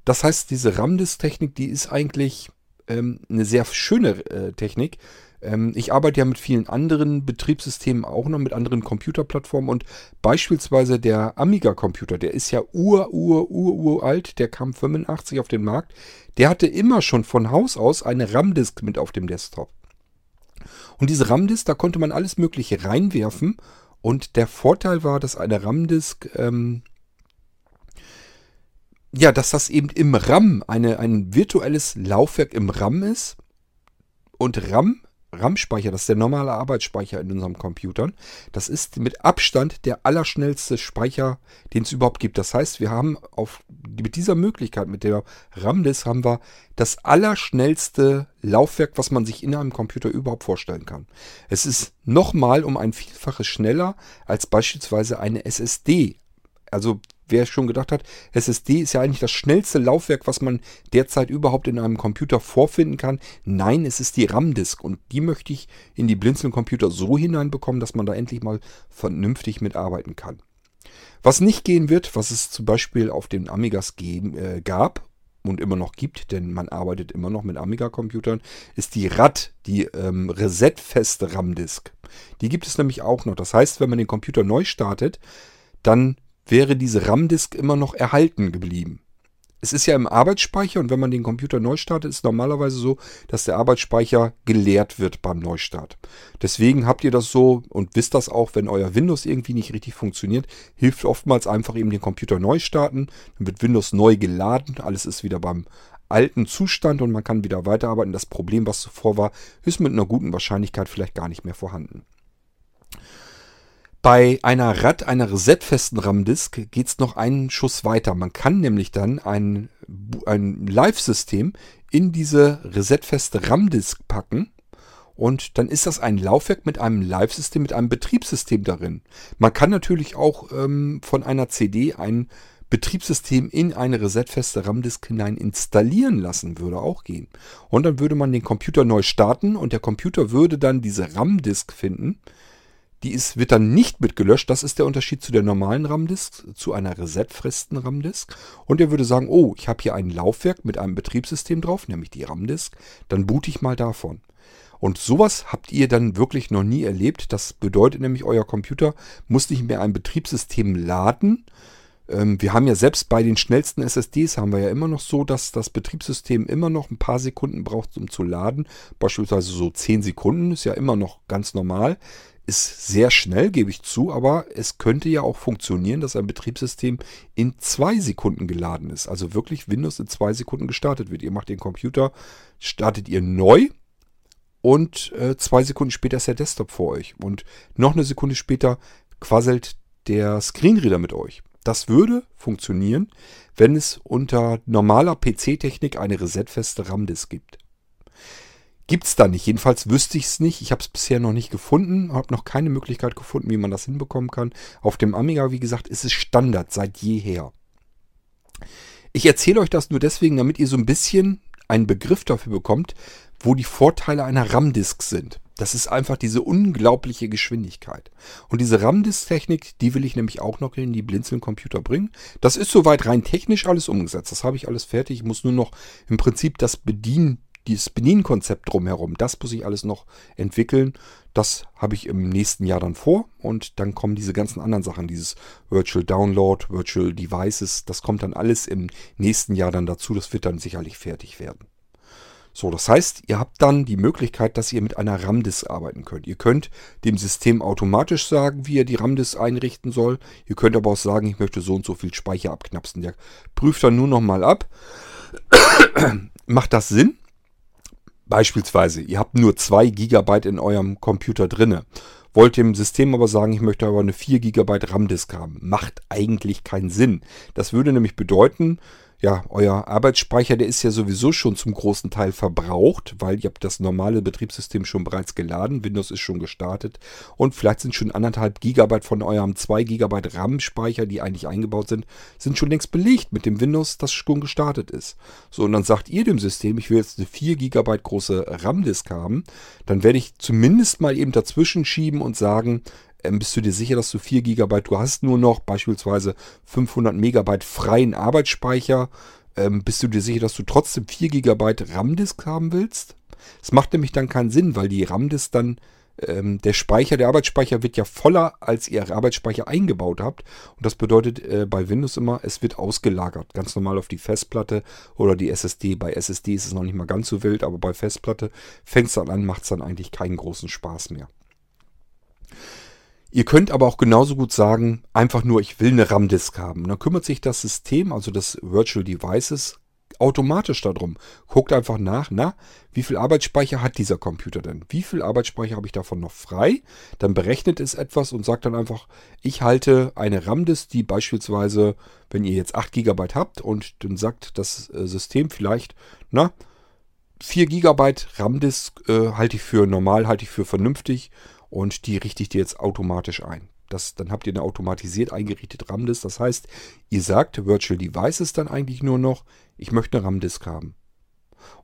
Das heißt, diese RAM-Disk-Technik, die ist eigentlich ähm, eine sehr schöne äh, Technik. Ähm, ich arbeite ja mit vielen anderen Betriebssystemen auch noch, mit anderen Computerplattformen und beispielsweise der Amiga-Computer, der ist ja ur, ur, ur, ur alt, der kam 85 auf den Markt. Der hatte immer schon von Haus aus eine RAM-Disk mit auf dem Desktop. Und diese RAM-Disk, da konnte man alles Mögliche reinwerfen. Und der Vorteil war, dass eine RAM-Disk, ähm, ja, dass das eben im RAM eine, ein virtuelles Laufwerk im RAM ist. Und RAM RAM-Speicher, das ist der normale Arbeitsspeicher in unseren Computern. Das ist mit Abstand der allerschnellste Speicher, den es überhaupt gibt. Das heißt, wir haben auf, mit dieser Möglichkeit, mit der RAM-Disk, haben wir das allerschnellste Laufwerk, was man sich in einem Computer überhaupt vorstellen kann. Es ist nochmal um ein Vielfaches schneller als beispielsweise eine SSD. Also wer schon gedacht hat, SSD ist ja eigentlich das schnellste Laufwerk, was man derzeit überhaupt in einem Computer vorfinden kann. Nein, es ist die RAM-Disk und die möchte ich in die Blinzeln-Computer so hineinbekommen, dass man da endlich mal vernünftig mitarbeiten kann. Was nicht gehen wird, was es zum Beispiel auf den Amigas geben, äh, gab und immer noch gibt, denn man arbeitet immer noch mit Amiga-Computern, ist die RAD, die ähm, resetfeste RAM-Disk. Die gibt es nämlich auch noch. Das heißt, wenn man den Computer neu startet, dann wäre diese RAM-Disk immer noch erhalten geblieben. Es ist ja im Arbeitsspeicher und wenn man den Computer neu startet, ist normalerweise so, dass der Arbeitsspeicher geleert wird beim Neustart. Deswegen habt ihr das so und wisst das auch, wenn euer Windows irgendwie nicht richtig funktioniert, hilft oftmals einfach eben den Computer neu starten. Dann wird Windows neu geladen, alles ist wieder beim alten Zustand und man kann wieder weiterarbeiten. Das Problem, was zuvor war, ist mit einer guten Wahrscheinlichkeit vielleicht gar nicht mehr vorhanden. Bei einer RAD, einer resetfesten RAM-Disk, geht es noch einen Schuss weiter. Man kann nämlich dann ein, ein Live-System in diese resetfeste RAM-Disk packen und dann ist das ein Laufwerk mit einem Live-System, mit einem Betriebssystem darin. Man kann natürlich auch ähm, von einer CD ein Betriebssystem in eine resetfeste RAM-Disk hinein installieren lassen, würde auch gehen. Und dann würde man den Computer neu starten und der Computer würde dann diese RAM-Disk finden die ist, wird dann nicht mitgelöscht. Das ist der Unterschied zu der normalen RAM-Disk, zu einer resetfesten RAM-Disk. Und er würde sagen, oh, ich habe hier ein Laufwerk mit einem Betriebssystem drauf, nämlich die RAM-Disk. Dann boot ich mal davon. Und sowas habt ihr dann wirklich noch nie erlebt. Das bedeutet nämlich, euer Computer muss nicht mehr ein Betriebssystem laden. Ähm, wir haben ja selbst bei den schnellsten SSDs haben wir ja immer noch so, dass das Betriebssystem immer noch ein paar Sekunden braucht, um zu laden. Beispielsweise so 10 Sekunden ist ja immer noch ganz normal ist sehr schnell, gebe ich zu, aber es könnte ja auch funktionieren, dass ein Betriebssystem in zwei Sekunden geladen ist. Also wirklich Windows in zwei Sekunden gestartet wird. Ihr macht den Computer, startet ihr neu und äh, zwei Sekunden später ist der Desktop vor euch. Und noch eine Sekunde später quasselt der Screenreader mit euch. Das würde funktionieren, wenn es unter normaler PC-Technik eine resetfeste RAM-Disk gibt. Gibt es da nicht. Jedenfalls wüsste ich es nicht. Ich habe es bisher noch nicht gefunden. Habe noch keine Möglichkeit gefunden, wie man das hinbekommen kann. Auf dem Amiga, wie gesagt, ist es Standard seit jeher. Ich erzähle euch das nur deswegen, damit ihr so ein bisschen einen Begriff dafür bekommt, wo die Vorteile einer RAM-Disk sind. Das ist einfach diese unglaubliche Geschwindigkeit. Und diese RAM-Disk-Technik, die will ich nämlich auch noch in die Blinzeln-Computer bringen. Das ist soweit rein technisch alles umgesetzt. Das habe ich alles fertig. Ich muss nur noch im Prinzip das Bedienen dieses Benin-Konzept drumherum, das muss ich alles noch entwickeln. Das habe ich im nächsten Jahr dann vor und dann kommen diese ganzen anderen Sachen, dieses Virtual Download, Virtual Devices, das kommt dann alles im nächsten Jahr dann dazu. Das wird dann sicherlich fertig werden. So, das heißt, ihr habt dann die Möglichkeit, dass ihr mit einer RAM-Disk arbeiten könnt. Ihr könnt dem System automatisch sagen, wie ihr die RAM-Disk einrichten soll. Ihr könnt aber auch sagen, ich möchte so und so viel Speicher abknapsen. Der prüft dann nur noch mal ab. Macht das Sinn? Beispielsweise, ihr habt nur 2 GB in eurem Computer drinne. Wollt dem System aber sagen, ich möchte aber eine 4 GB RAM-Disk haben. Macht eigentlich keinen Sinn. Das würde nämlich bedeuten, ja, euer Arbeitsspeicher, der ist ja sowieso schon zum großen Teil verbraucht, weil ihr habt das normale Betriebssystem schon bereits geladen, Windows ist schon gestartet und vielleicht sind schon anderthalb Gigabyte von eurem 2 Gigabyte RAM-Speicher, die eigentlich eingebaut sind, sind schon längst belegt mit dem Windows, das schon gestartet ist. So, und dann sagt ihr dem System, ich will jetzt eine 4 Gigabyte große RAM-Disk haben, dann werde ich zumindest mal eben dazwischen schieben und sagen, bist du dir sicher, dass du 4 GB, du hast nur noch beispielsweise 500 Megabyte freien Arbeitsspeicher, ähm, bist du dir sicher, dass du trotzdem 4 GB RAM-Disk haben willst? Es macht nämlich dann keinen Sinn, weil die RAM-Disk dann, ähm, der Speicher, der Arbeitsspeicher wird ja voller, als ihr Arbeitsspeicher eingebaut habt. Und das bedeutet äh, bei Windows immer, es wird ausgelagert. Ganz normal auf die Festplatte oder die SSD. Bei SSD ist es noch nicht mal ganz so wild, aber bei Festplatte fängt es dann an, macht es dann eigentlich keinen großen Spaß mehr. Ihr könnt aber auch genauso gut sagen, einfach nur, ich will eine RAM-Disk haben. Und dann kümmert sich das System, also das Virtual Devices, automatisch darum. Guckt einfach nach, na, wie viel Arbeitsspeicher hat dieser Computer denn? Wie viel Arbeitsspeicher habe ich davon noch frei? Dann berechnet es etwas und sagt dann einfach, ich halte eine RAM-Disk, die beispielsweise, wenn ihr jetzt 8 GB habt und dann sagt das äh, System vielleicht, na, 4 GB RAM-Disk äh, halte ich für normal, halte ich für vernünftig und die richtet ihr jetzt automatisch ein. Das, dann habt ihr eine automatisiert eingerichtete RAM-Disk. Das heißt, ihr sagt Virtual Devices dann eigentlich nur noch, ich möchte eine RAM-Disk haben.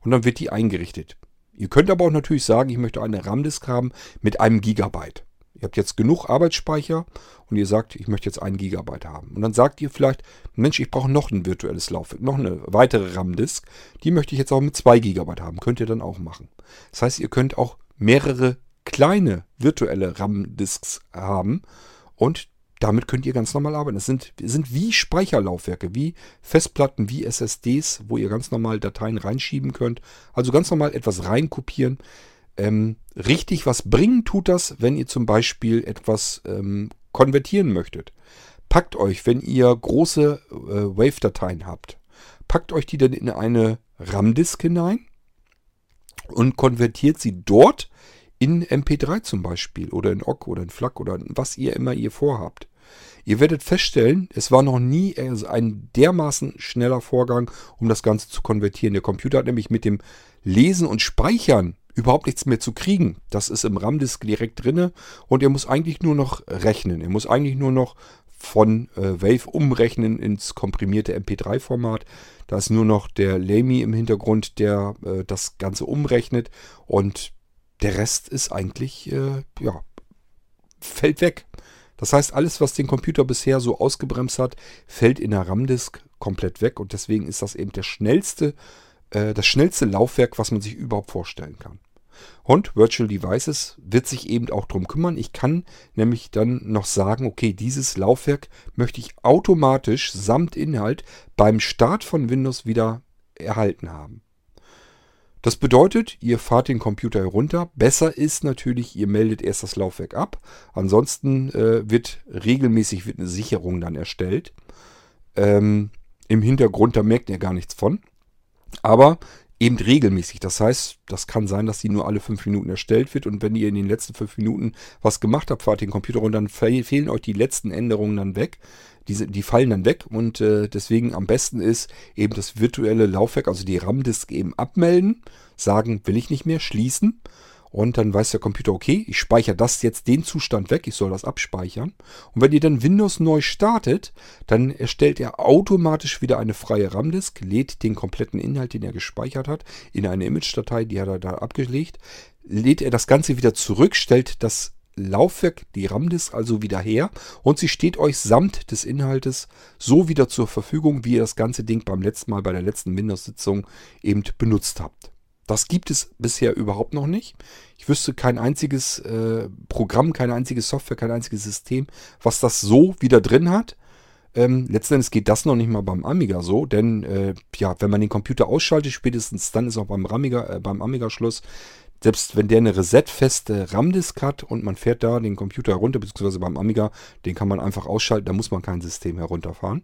Und dann wird die eingerichtet. Ihr könnt aber auch natürlich sagen, ich möchte eine RAM-Disk haben mit einem Gigabyte. Ihr habt jetzt genug Arbeitsspeicher und ihr sagt, ich möchte jetzt einen Gigabyte haben. Und dann sagt ihr vielleicht, Mensch, ich brauche noch ein virtuelles Laufwerk, noch eine weitere RAM-Disk. Die möchte ich jetzt auch mit 2 Gigabyte haben. Könnt ihr dann auch machen. Das heißt, ihr könnt auch mehrere kleine virtuelle RAM-Disks haben und damit könnt ihr ganz normal arbeiten. Es sind, sind wie Speicherlaufwerke, wie Festplatten, wie SSDs, wo ihr ganz normal Dateien reinschieben könnt. Also ganz normal etwas reinkopieren. Ähm, richtig was bringen tut das, wenn ihr zum Beispiel etwas ähm, konvertieren möchtet. Packt euch, wenn ihr große äh, Wave-Dateien habt, packt euch die dann in eine RAM-Disk hinein und konvertiert sie dort in MP3 zum Beispiel oder in OGG oder in FLAC oder was ihr immer ihr vorhabt. Ihr werdet feststellen, es war noch nie ein dermaßen schneller Vorgang, um das Ganze zu konvertieren. Der Computer hat nämlich mit dem Lesen und Speichern überhaupt nichts mehr zu kriegen. Das ist im RAM-Disk direkt drinne und er muss eigentlich nur noch rechnen. Er muss eigentlich nur noch von äh, Wave umrechnen ins komprimierte MP3-Format. Da ist nur noch der Lamy im Hintergrund, der äh, das Ganze umrechnet und der Rest ist eigentlich, äh, ja, fällt weg. Das heißt, alles, was den Computer bisher so ausgebremst hat, fällt in der RAM-Disk komplett weg und deswegen ist das eben der schnellste, äh, das schnellste Laufwerk, was man sich überhaupt vorstellen kann. Und Virtual Devices wird sich eben auch darum kümmern. Ich kann nämlich dann noch sagen, okay, dieses Laufwerk möchte ich automatisch samt Inhalt beim Start von Windows wieder erhalten haben. Das bedeutet, ihr fahrt den Computer herunter. Besser ist natürlich, ihr meldet erst das Laufwerk ab. Ansonsten äh, wird regelmäßig wird eine Sicherung dann erstellt. Ähm, Im Hintergrund, da merkt ihr gar nichts von. Aber eben regelmäßig. Das heißt, das kann sein, dass die nur alle fünf Minuten erstellt wird und wenn ihr in den letzten fünf Minuten was gemacht habt, fahrt den Computer runter, dann fehlen euch die letzten Änderungen dann weg. Diese, die fallen dann weg und äh, deswegen am besten ist eben das virtuelle Laufwerk, also die RAM-Disk eben abmelden, sagen, will ich nicht mehr, schließen und dann weiß der Computer, okay, ich speichere das jetzt den Zustand weg, ich soll das abspeichern. Und wenn ihr dann Windows neu startet, dann erstellt er automatisch wieder eine freie RAM-Disk, lädt den kompletten Inhalt, den er gespeichert hat, in eine Image-Datei, die hat er da abgelegt, lädt er das Ganze wieder zurück, stellt das Laufwerk, die RAM-Disk also wieder her und sie steht euch samt des Inhaltes so wieder zur Verfügung, wie ihr das ganze Ding beim letzten Mal bei der letzten Windows-Sitzung eben benutzt habt. Das gibt es bisher überhaupt noch nicht. Ich wüsste kein einziges äh, Programm, keine einzige Software, kein einziges System, was das so wieder drin hat. Ähm, letzten geht das noch nicht mal beim Amiga so, denn äh, ja, wenn man den Computer ausschaltet, spätestens dann ist auch beim Amiga, äh, beim Amiga Schluss. Selbst wenn der eine resetfeste RAM-Disk hat und man fährt da den Computer herunter, beziehungsweise beim Amiga, den kann man einfach ausschalten, da muss man kein System herunterfahren.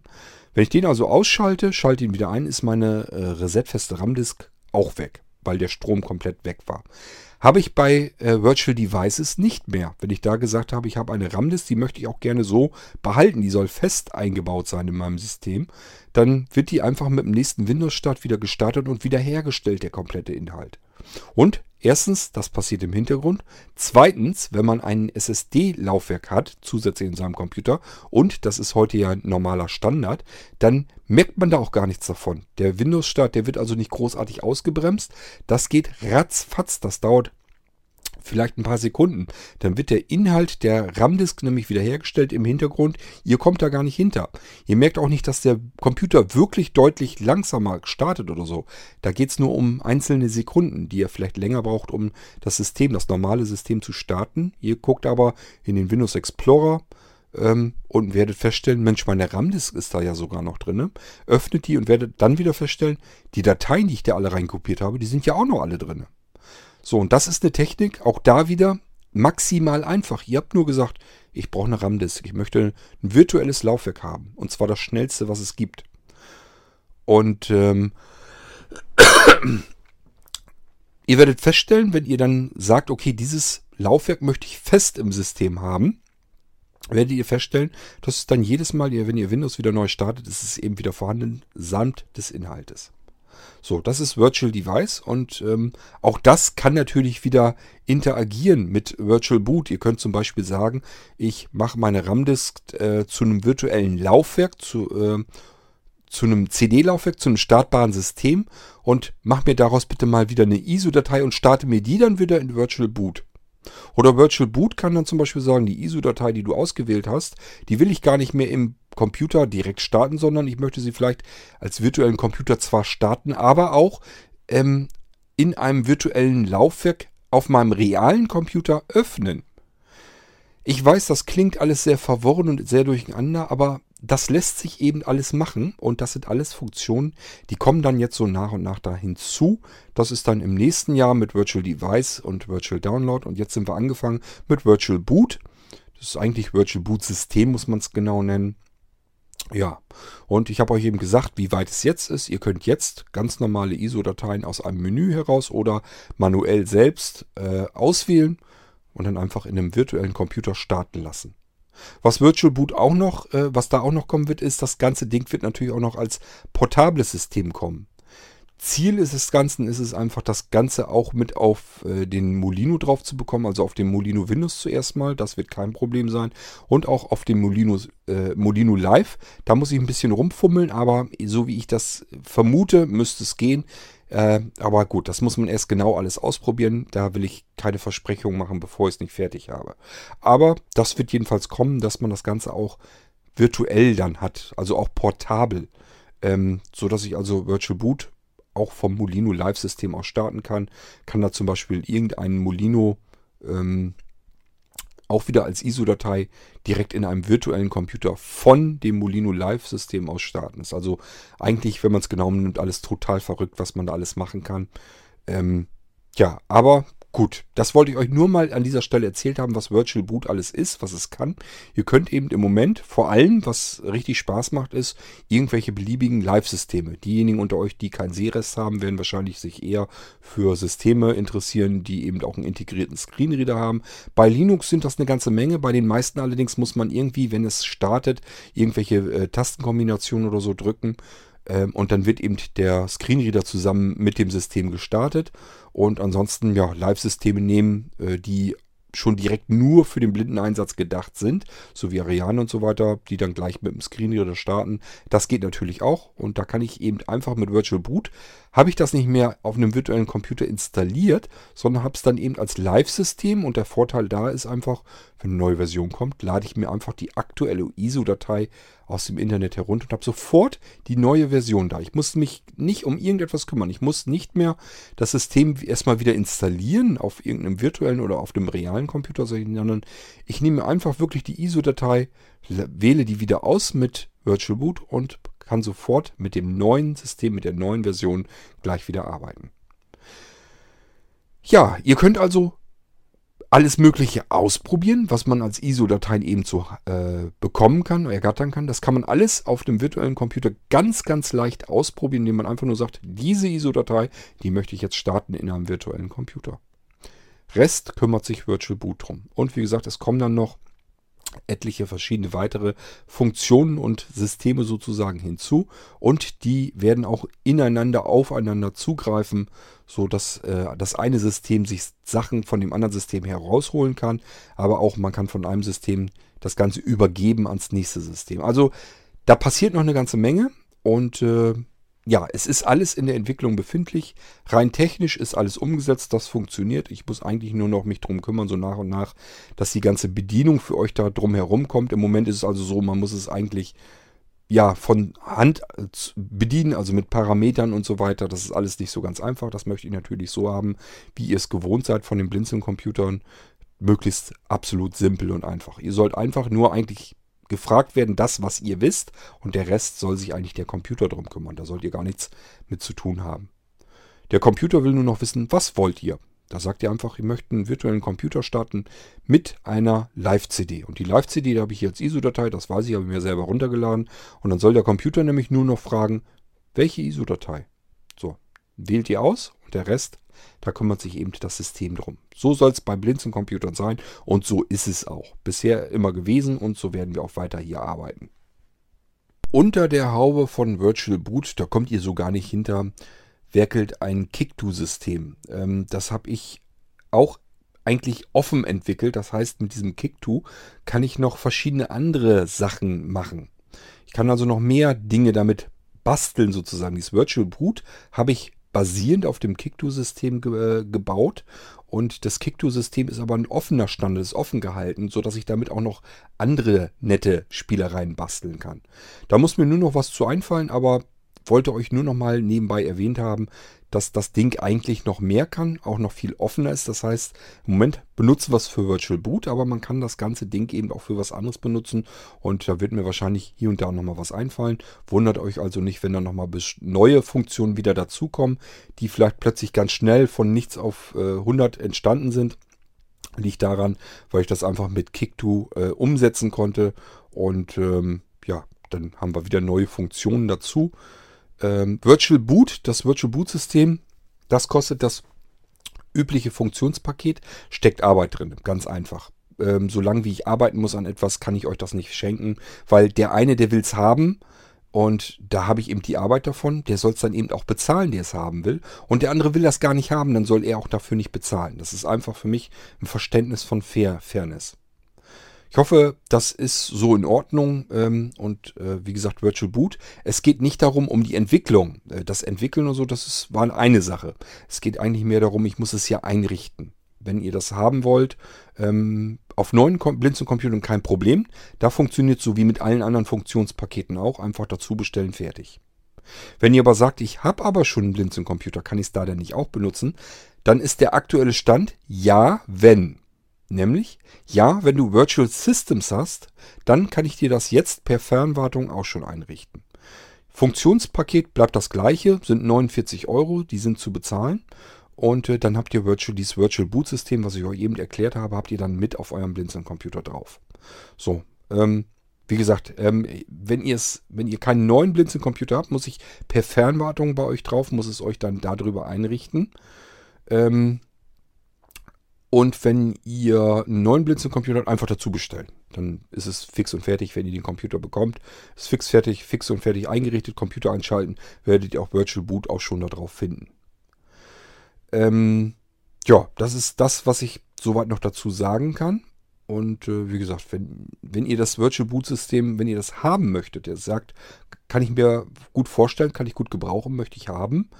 Wenn ich den also ausschalte, schalte ihn wieder ein, ist meine äh, resetfeste RAM-Disk auch weg, weil der Strom komplett weg war. Habe ich bei äh, Virtual Devices nicht mehr. Wenn ich da gesagt habe, ich habe eine RAM-Disk, die möchte ich auch gerne so behalten, die soll fest eingebaut sein in meinem System, dann wird die einfach mit dem nächsten Windows-Start wieder gestartet und wiederhergestellt, der komplette Inhalt. Und Erstens, das passiert im Hintergrund. Zweitens, wenn man ein SSD-Laufwerk hat, zusätzlich in seinem Computer, und das ist heute ja ein normaler Standard, dann merkt man da auch gar nichts davon. Der Windows-Start, der wird also nicht großartig ausgebremst. Das geht ratzfatz. Das dauert vielleicht ein paar Sekunden. Dann wird der Inhalt der RAM-Disk nämlich wiederhergestellt im Hintergrund. Ihr kommt da gar nicht hinter. Ihr merkt auch nicht, dass der Computer wirklich deutlich langsamer startet oder so. Da geht es nur um einzelne Sekunden, die ihr vielleicht länger braucht, um das System, das normale System zu starten. Ihr guckt aber in den Windows Explorer ähm, und werdet feststellen, Mensch, meine RAM-Disk ist da ja sogar noch drin. Öffnet die und werdet dann wieder feststellen, die Dateien, die ich da alle reinkopiert habe, die sind ja auch noch alle drin. So, und das ist eine Technik, auch da wieder maximal einfach. Ihr habt nur gesagt, ich brauche eine RAM-Disk. Ich möchte ein virtuelles Laufwerk haben. Und zwar das schnellste, was es gibt. Und ähm, ihr werdet feststellen, wenn ihr dann sagt, okay, dieses Laufwerk möchte ich fest im System haben, werdet ihr feststellen, dass es dann jedes Mal, wenn ihr Windows wieder neu startet, ist es eben wieder vorhanden, samt des Inhaltes. So, das ist Virtual Device und ähm, auch das kann natürlich wieder interagieren mit Virtual Boot. Ihr könnt zum Beispiel sagen, ich mache meine RAM-Disk äh, zu einem virtuellen Laufwerk, zu, äh, zu einem CD-Laufwerk, zu einem startbaren System und mache mir daraus bitte mal wieder eine ISO-Datei und starte mir die dann wieder in Virtual Boot. Oder Virtual Boot kann dann zum Beispiel sagen, die ISO-Datei, die du ausgewählt hast, die will ich gar nicht mehr im Computer direkt starten, sondern ich möchte sie vielleicht als virtuellen Computer zwar starten, aber auch ähm, in einem virtuellen Laufwerk auf meinem realen Computer öffnen. Ich weiß, das klingt alles sehr verworren und sehr durcheinander, aber das lässt sich eben alles machen und das sind alles Funktionen, die kommen dann jetzt so nach und nach da hinzu. Das ist dann im nächsten Jahr mit Virtual Device und Virtual Download und jetzt sind wir angefangen mit Virtual Boot. Das ist eigentlich Virtual Boot System, muss man es genau nennen. Ja, und ich habe euch eben gesagt, wie weit es jetzt ist. Ihr könnt jetzt ganz normale ISO-Dateien aus einem Menü heraus oder manuell selbst äh, auswählen und dann einfach in einem virtuellen Computer starten lassen. Was Virtual Boot auch noch, äh, was da auch noch kommen wird, ist, das ganze Ding wird natürlich auch noch als portables System kommen. Ziel ist des Ganzen ist es einfach, das Ganze auch mit auf äh, den Molino drauf zu bekommen, also auf dem Molino Windows zuerst mal, das wird kein Problem sein. Und auch auf dem Molino, äh, Molino Live, da muss ich ein bisschen rumfummeln, aber so wie ich das vermute, müsste es gehen. Äh, aber gut, das muss man erst genau alles ausprobieren. Da will ich keine Versprechungen machen, bevor ich es nicht fertig habe. Aber das wird jedenfalls kommen, dass man das Ganze auch virtuell dann hat, also auch portabel. Ähm, so dass ich also Virtual Boot auch vom Molino Live-System aus starten kann. Kann da zum Beispiel irgendeinen Molino ähm, auch wieder als ISO-Datei direkt in einem virtuellen Computer von dem Molino Live-System aus starten. Ist also eigentlich, wenn man es genau nimmt, alles total verrückt, was man da alles machen kann. Ähm, ja, aber Gut, das wollte ich euch nur mal an dieser Stelle erzählt haben, was Virtual Boot alles ist, was es kann. Ihr könnt eben im Moment vor allem, was richtig Spaß macht, ist irgendwelche beliebigen Live-Systeme. Diejenigen unter euch, die kein Sehrest haben, werden wahrscheinlich sich eher für Systeme interessieren, die eben auch einen integrierten Screenreader haben. Bei Linux sind das eine ganze Menge. Bei den meisten allerdings muss man irgendwie, wenn es startet, irgendwelche äh, Tastenkombinationen oder so drücken. Ähm, und dann wird eben der Screenreader zusammen mit dem System gestartet. Und ansonsten, ja, Live-Systeme nehmen, äh, die schon direkt nur für den Blindeneinsatz gedacht sind, so wie Ariane und so weiter, die dann gleich mit dem Screenreader starten. Das geht natürlich auch und da kann ich eben einfach mit Virtual Boot, habe ich das nicht mehr auf einem virtuellen Computer installiert, sondern habe es dann eben als Live-System und der Vorteil da ist einfach, wenn eine neue Version kommt, lade ich mir einfach die aktuelle ISO-Datei aus dem Internet herunter und habe sofort die neue Version da. Ich muss mich nicht um irgendetwas kümmern. Ich muss nicht mehr das System erstmal wieder installieren auf irgendeinem virtuellen oder auf dem realen Computer, sondern ich nehme einfach wirklich die ISO-Datei, wähle die wieder aus mit Virtual Boot und kann sofort mit dem neuen System, mit der neuen Version gleich wieder arbeiten. Ja, ihr könnt also alles Mögliche ausprobieren, was man als ISO-Dateien eben so äh, bekommen kann, ergattern kann. Das kann man alles auf dem virtuellen Computer ganz, ganz leicht ausprobieren, indem man einfach nur sagt, diese ISO-Datei, die möchte ich jetzt starten in einem virtuellen Computer. Rest kümmert sich Virtual Boot drum. Und wie gesagt, es kommen dann noch etliche verschiedene weitere Funktionen und Systeme sozusagen hinzu und die werden auch ineinander aufeinander zugreifen, so dass äh, das eine System sich Sachen von dem anderen System herausholen kann, aber auch man kann von einem System das Ganze übergeben ans nächste System. Also da passiert noch eine ganze Menge und äh, ja, es ist alles in der Entwicklung befindlich. Rein technisch ist alles umgesetzt, das funktioniert. Ich muss eigentlich nur noch mich drum kümmern, so nach und nach, dass die ganze Bedienung für euch da drum herum kommt. Im Moment ist es also so, man muss es eigentlich ja von Hand äh, bedienen, also mit Parametern und so weiter. Das ist alles nicht so ganz einfach. Das möchte ich natürlich so haben, wie ihr es gewohnt seid von den Blinzeln-Computern. Möglichst absolut simpel und einfach. Ihr sollt einfach nur eigentlich gefragt werden, das, was ihr wisst, und der Rest soll sich eigentlich der Computer drum kümmern. Da sollt ihr gar nichts mit zu tun haben. Der Computer will nur noch wissen, was wollt ihr? Da sagt ihr einfach, ihr möchtet einen virtuellen Computer starten mit einer Live-CD. Und die Live-CD, da habe ich hier als ISO-Datei, das weiß ich, habe ich mir selber runtergeladen. Und dann soll der Computer nämlich nur noch fragen, welche ISO-Datei? So, wählt ihr aus und der Rest da kümmert sich eben das System drum. So soll es bei Blinzeln-Computern sein und so ist es auch. Bisher immer gewesen und so werden wir auch weiter hier arbeiten. Unter der Haube von Virtual Boot, da kommt ihr so gar nicht hinter, werkelt ein Kick-To-System. Ähm, das habe ich auch eigentlich offen entwickelt. Das heißt, mit diesem Kick-To kann ich noch verschiedene andere Sachen machen. Ich kann also noch mehr Dinge damit basteln sozusagen. Dieses Virtual Boot habe ich basierend auf dem Kick-To-System ge äh, gebaut und das Kick-To-System ist aber ein offener Standard, ist offen gehalten, sodass ich damit auch noch andere nette Spielereien basteln kann. Da muss mir nur noch was zu einfallen, aber wollte euch nur noch mal nebenbei erwähnt haben, dass das Ding eigentlich noch mehr kann, auch noch viel offener ist. Das heißt, im Moment benutzen wir es für Virtual Boot, aber man kann das ganze Ding eben auch für was anderes benutzen. Und da wird mir wahrscheinlich hier und da nochmal was einfallen. Wundert euch also nicht, wenn da nochmal neue Funktionen wieder dazukommen, die vielleicht plötzlich ganz schnell von nichts auf äh, 100 entstanden sind. Liegt daran, weil ich das einfach mit Kick2 äh, umsetzen konnte. Und ähm, ja, dann haben wir wieder neue Funktionen dazu. Ähm, Virtual Boot, das Virtual Boot System, das kostet das übliche Funktionspaket, steckt Arbeit drin, ganz einfach. Ähm, solange wie ich arbeiten muss an etwas, kann ich euch das nicht schenken, weil der eine, der will es haben und da habe ich eben die Arbeit davon, der soll es dann eben auch bezahlen, der es haben will. Und der andere will das gar nicht haben, dann soll er auch dafür nicht bezahlen. Das ist einfach für mich ein Verständnis von Fair, Fairness. Ich hoffe, das ist so in Ordnung ähm, und äh, wie gesagt Virtual Boot. Es geht nicht darum, um die Entwicklung. Äh, das Entwickeln und so, das ist, war eine Sache. Es geht eigentlich mehr darum, ich muss es ja einrichten. Wenn ihr das haben wollt, ähm, auf neuen Blinzeln-Computern kein Problem. Da funktioniert so wie mit allen anderen Funktionspaketen auch. Einfach dazu bestellen, fertig. Wenn ihr aber sagt, ich habe aber schon einen Blinzeln-Computer, kann ich es da denn nicht auch benutzen? Dann ist der aktuelle Stand, ja, wenn. Nämlich, ja, wenn du Virtual Systems hast, dann kann ich dir das jetzt per Fernwartung auch schon einrichten. Funktionspaket bleibt das gleiche, sind 49 Euro, die sind zu bezahlen. Und äh, dann habt ihr Virtual, dieses Virtual Boot System, was ich euch eben erklärt habe, habt ihr dann mit auf eurem Blinzeln-Computer drauf. So, ähm, wie gesagt, ähm, wenn, wenn ihr keinen neuen Blinzeln-Computer habt, muss ich per Fernwartung bei euch drauf, muss es euch dann darüber einrichten. Ähm, und wenn ihr einen neuen Blinzeln-Computer habt, einfach dazu bestellen. Dann ist es fix und fertig, wenn ihr den Computer bekommt. Ist fix fertig, fix und fertig eingerichtet, Computer einschalten, werdet ihr auch Virtual Boot auch schon darauf finden. Ähm, ja, das ist das, was ich soweit noch dazu sagen kann. Und äh, wie gesagt, wenn, wenn ihr das Virtual Boot System, wenn ihr das haben möchtet, ihr sagt, kann ich mir gut vorstellen, kann ich gut gebrauchen, möchte ich haben,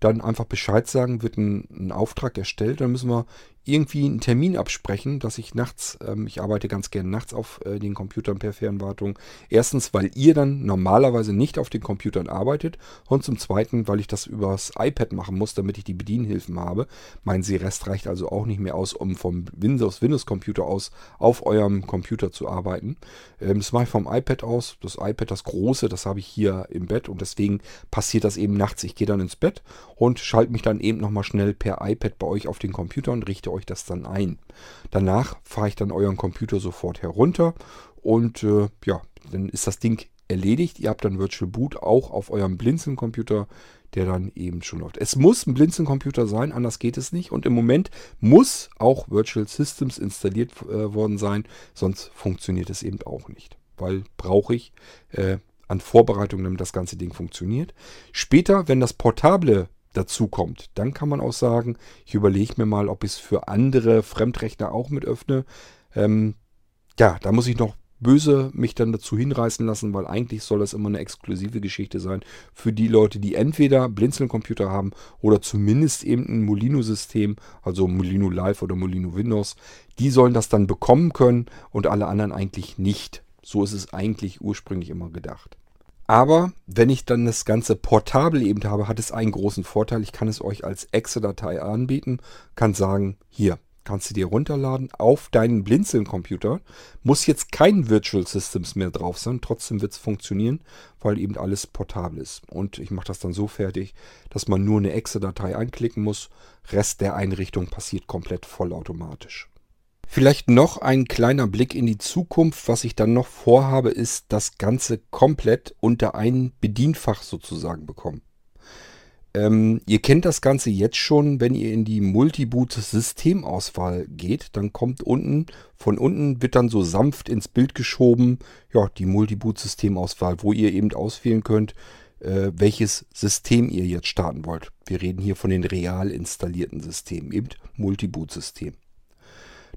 dann einfach Bescheid sagen, wird ein, ein Auftrag erstellt, dann müssen wir irgendwie einen Termin absprechen, dass ich nachts, ähm, ich arbeite ganz gerne nachts auf äh, den Computern per Fernwartung. Erstens, weil ihr dann normalerweise nicht auf den Computern arbeitet und zum Zweiten, weil ich das übers iPad machen muss, damit ich die Bedienhilfen habe. Mein Seerest reicht also auch nicht mehr aus, um vom Windows, Windows Computer aus auf eurem Computer zu arbeiten. Ähm, das mache ich vom iPad aus. Das iPad, das große, das habe ich hier im Bett und deswegen passiert das eben nachts. Ich gehe dann ins Bett und schalte mich dann eben nochmal schnell per iPad bei euch auf den Computer und richte euch euch das dann ein. Danach fahre ich dann euren Computer sofort herunter und äh, ja, dann ist das Ding erledigt. Ihr habt dann Virtual Boot auch auf eurem Blinzeln-Computer, der dann eben schon läuft. Es muss ein Blinzeln-Computer sein, anders geht es nicht. Und im Moment muss auch Virtual Systems installiert äh, worden sein, sonst funktioniert es eben auch nicht. Weil brauche ich äh, an Vorbereitung, damit das ganze Ding funktioniert. Später, wenn das portable dazu kommt. Dann kann man auch sagen, ich überlege mir mal, ob ich es für andere Fremdrechner auch mit öffne. Ähm, ja, da muss ich noch böse mich dann dazu hinreißen lassen, weil eigentlich soll das immer eine exklusive Geschichte sein für die Leute, die entweder Blinzeln-Computer haben oder zumindest eben ein Molino-System, also Molino Live oder Molino Windows. Die sollen das dann bekommen können und alle anderen eigentlich nicht. So ist es eigentlich ursprünglich immer gedacht. Aber wenn ich dann das Ganze portabel eben habe, hat es einen großen Vorteil. Ich kann es euch als Exe-Datei anbieten, kann sagen, hier, kannst du dir runterladen auf deinen Blinzeln-Computer. Muss jetzt kein Virtual Systems mehr drauf sein, trotzdem wird es funktionieren, weil eben alles portabel ist. Und ich mache das dann so fertig, dass man nur eine Exe-Datei anklicken muss. Rest der Einrichtung passiert komplett vollautomatisch. Vielleicht noch ein kleiner Blick in die Zukunft. Was ich dann noch vorhabe, ist das Ganze komplett unter ein Bedienfach sozusagen bekommen. Ähm, ihr kennt das Ganze jetzt schon, wenn ihr in die Multiboot-Systemauswahl geht. Dann kommt unten, von unten wird dann so sanft ins Bild geschoben, ja, die Multiboot-Systemauswahl, wo ihr eben auswählen könnt, äh, welches System ihr jetzt starten wollt. Wir reden hier von den real installierten Systemen, eben Multiboot-System.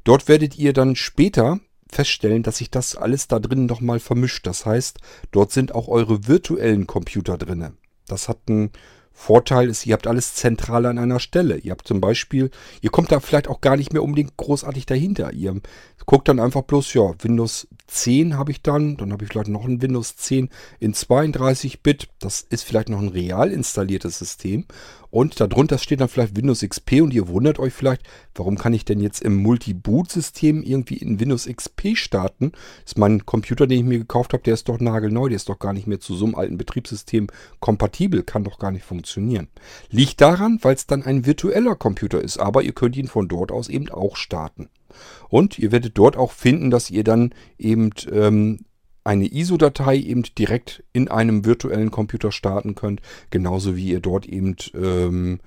Dort werdet ihr dann später feststellen, dass sich das alles da drin nochmal vermischt. Das heißt, dort sind auch eure virtuellen Computer drin. Das hat einen Vorteil ist, ihr habt alles zentral an einer Stelle. Ihr habt zum Beispiel, ihr kommt da vielleicht auch gar nicht mehr unbedingt großartig dahinter. Ihr guckt dann einfach bloß, ja, Windows 10 habe ich dann, dann habe ich vielleicht noch ein Windows 10 in 32-Bit. Das ist vielleicht noch ein real installiertes System. Und darunter steht dann vielleicht Windows XP und ihr wundert euch vielleicht, warum kann ich denn jetzt im Multi-Boot-System irgendwie in Windows XP starten? ist mein Computer, den ich mir gekauft habe, der ist doch nagelneu, der ist doch gar nicht mehr zu so einem alten Betriebssystem kompatibel, kann doch gar nicht funktionieren. Liegt daran, weil es dann ein virtueller Computer ist, aber ihr könnt ihn von dort aus eben auch starten. Und ihr werdet dort auch finden, dass ihr dann eben ähm, eine ISO-Datei eben direkt in einem virtuellen Computer starten könnt, genauso wie ihr dort eben ähm,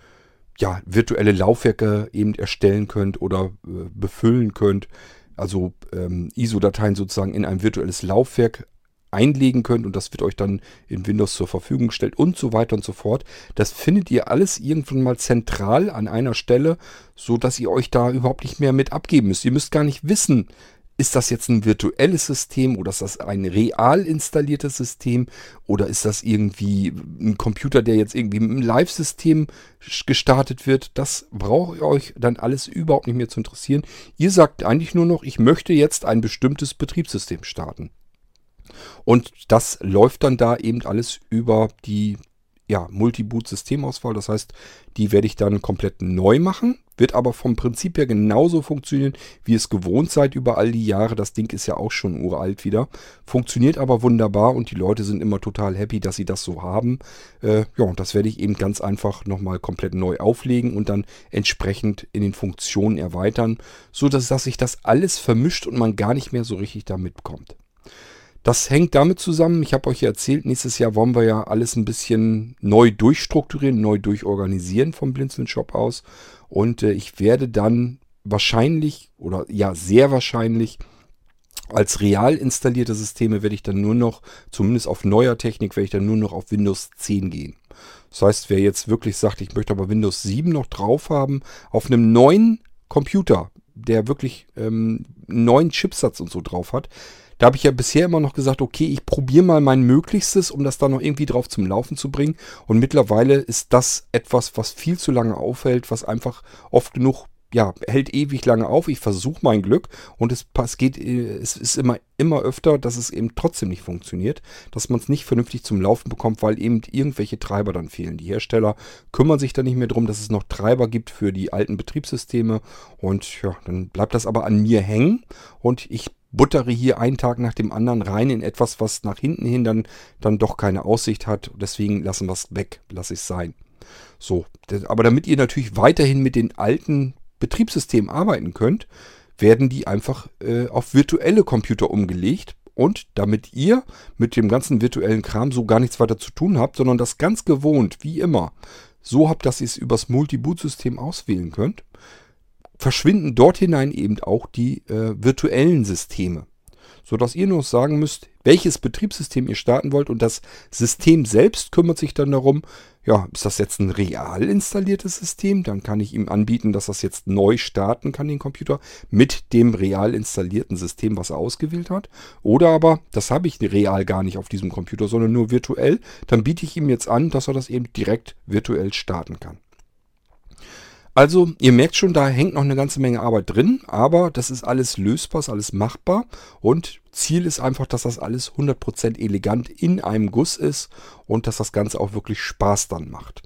ja, virtuelle Laufwerke eben erstellen könnt oder äh, befüllen könnt. Also ähm, ISO-Dateien sozusagen in ein virtuelles Laufwerk einlegen könnt und das wird euch dann in Windows zur Verfügung gestellt und so weiter und so fort. Das findet ihr alles irgendwann mal zentral an einer Stelle, so dass ihr euch da überhaupt nicht mehr mit abgeben müsst. Ihr müsst gar nicht wissen, ist das jetzt ein virtuelles System oder ist das ein real installiertes System oder ist das irgendwie ein Computer, der jetzt irgendwie im Live-System gestartet wird? Das braucht euch dann alles überhaupt nicht mehr zu interessieren. Ihr sagt eigentlich nur noch, ich möchte jetzt ein bestimmtes Betriebssystem starten. Und das läuft dann da eben alles über die ja, Multi-Boot-Systemauswahl. Das heißt, die werde ich dann komplett neu machen. Wird aber vom Prinzip her genauso funktionieren, wie es gewohnt seid über all die Jahre. Das Ding ist ja auch schon uralt wieder. Funktioniert aber wunderbar und die Leute sind immer total happy, dass sie das so haben. Äh, ja, und das werde ich eben ganz einfach nochmal komplett neu auflegen und dann entsprechend in den Funktionen erweitern, so dass, sich das alles vermischt und man gar nicht mehr so richtig damit kommt. Das hängt damit zusammen, ich habe euch ja erzählt, nächstes Jahr wollen wir ja alles ein bisschen neu durchstrukturieren, neu durchorganisieren vom Blinzeln Shop aus. Und äh, ich werde dann wahrscheinlich oder ja sehr wahrscheinlich als real installierte Systeme werde ich dann nur noch, zumindest auf neuer Technik, werde ich dann nur noch auf Windows 10 gehen. Das heißt, wer jetzt wirklich sagt, ich möchte aber Windows 7 noch drauf haben, auf einem neuen Computer, der wirklich ähm, einen neuen Chipsatz und so drauf hat, da habe ich ja bisher immer noch gesagt, okay, ich probiere mal mein Möglichstes, um das da noch irgendwie drauf zum Laufen zu bringen. Und mittlerweile ist das etwas, was viel zu lange aufhält, was einfach oft genug ja, hält ewig lange auf. Ich versuche mein Glück und es, es geht, es ist immer, immer öfter, dass es eben trotzdem nicht funktioniert, dass man es nicht vernünftig zum Laufen bekommt, weil eben irgendwelche Treiber dann fehlen. Die Hersteller kümmern sich dann nicht mehr darum, dass es noch Treiber gibt für die alten Betriebssysteme und ja, dann bleibt das aber an mir hängen und ich buttere hier einen Tag nach dem anderen rein in etwas, was nach hinten hin dann, dann doch keine Aussicht hat. Deswegen lassen wir es weg, lasse ich es sein. So, aber damit ihr natürlich weiterhin mit den alten Betriebssystemen arbeiten könnt, werden die einfach äh, auf virtuelle Computer umgelegt. Und damit ihr mit dem ganzen virtuellen Kram so gar nichts weiter zu tun habt, sondern das ganz gewohnt, wie immer, so habt, dass ihr es übers Multi-Boot-System auswählen könnt, verschwinden dort hinein eben auch die äh, virtuellen Systeme. Sodass ihr nur sagen müsst, welches Betriebssystem ihr starten wollt und das System selbst kümmert sich dann darum, ja, ist das jetzt ein real installiertes System? Dann kann ich ihm anbieten, dass das jetzt neu starten kann, den Computer, mit dem real installierten System, was er ausgewählt hat. Oder aber, das habe ich real gar nicht auf diesem Computer, sondern nur virtuell. Dann biete ich ihm jetzt an, dass er das eben direkt virtuell starten kann. Also, ihr merkt schon, da hängt noch eine ganze Menge Arbeit drin, aber das ist alles lösbar, ist alles machbar und Ziel ist einfach, dass das alles 100% elegant in einem Guss ist und dass das Ganze auch wirklich Spaß dann macht.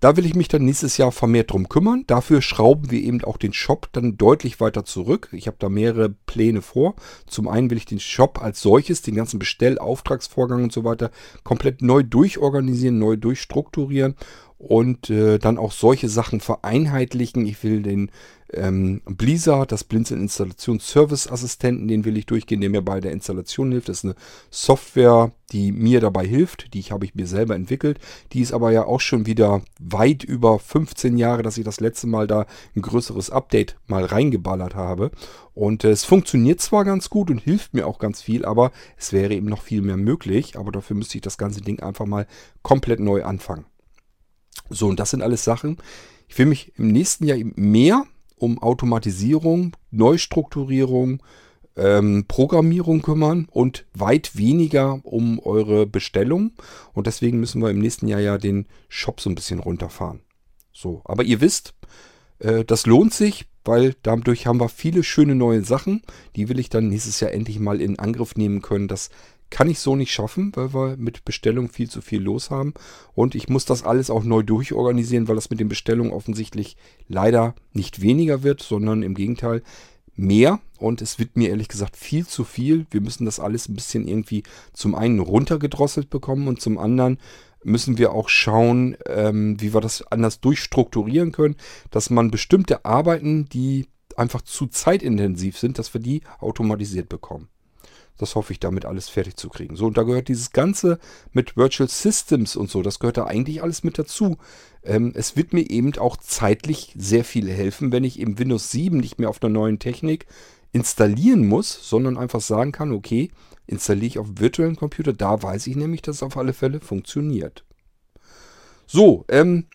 Da will ich mich dann nächstes Jahr vermehrt drum kümmern. Dafür schrauben wir eben auch den Shop dann deutlich weiter zurück. Ich habe da mehrere Pläne vor. Zum einen will ich den Shop als solches, den ganzen Bestell-, Auftragsvorgang und so weiter komplett neu durchorganisieren, neu durchstrukturieren und äh, dann auch solche Sachen vereinheitlichen. Ich will den ähm, Blizzard, das Blinzeln Installations Assistenten, den will ich durchgehen, der mir bei der Installation hilft. Das ist eine Software, die mir dabei hilft. Die habe ich mir selber entwickelt. Die ist aber ja auch schon wieder weit über 15 Jahre, dass ich das letzte Mal da ein größeres Update mal reingeballert habe. Und äh, es funktioniert zwar ganz gut und hilft mir auch ganz viel, aber es wäre eben noch viel mehr möglich. Aber dafür müsste ich das ganze Ding einfach mal komplett neu anfangen. So, und das sind alles Sachen. Ich will mich im nächsten Jahr mehr um Automatisierung, Neustrukturierung, ähm, Programmierung kümmern und weit weniger um eure Bestellung. Und deswegen müssen wir im nächsten Jahr ja den Shop so ein bisschen runterfahren. So, aber ihr wisst, äh, das lohnt sich, weil dadurch haben wir viele schöne neue Sachen. Die will ich dann nächstes Jahr endlich mal in Angriff nehmen können, dass kann ich so nicht schaffen, weil wir mit Bestellung viel zu viel los haben. Und ich muss das alles auch neu durchorganisieren, weil das mit den Bestellungen offensichtlich leider nicht weniger wird, sondern im Gegenteil mehr. Und es wird mir ehrlich gesagt viel zu viel. Wir müssen das alles ein bisschen irgendwie zum einen runtergedrosselt bekommen und zum anderen müssen wir auch schauen, ähm, wie wir das anders durchstrukturieren können, dass man bestimmte Arbeiten, die einfach zu zeitintensiv sind, dass wir die automatisiert bekommen. Das hoffe ich damit alles fertig zu kriegen. So, und da gehört dieses Ganze mit Virtual Systems und so, das gehört da eigentlich alles mit dazu. Ähm, es wird mir eben auch zeitlich sehr viel helfen, wenn ich eben Windows 7 nicht mehr auf einer neuen Technik installieren muss, sondern einfach sagen kann, okay, installiere ich auf einem virtuellen Computer, da weiß ich nämlich, dass es auf alle Fälle funktioniert. So, ähm,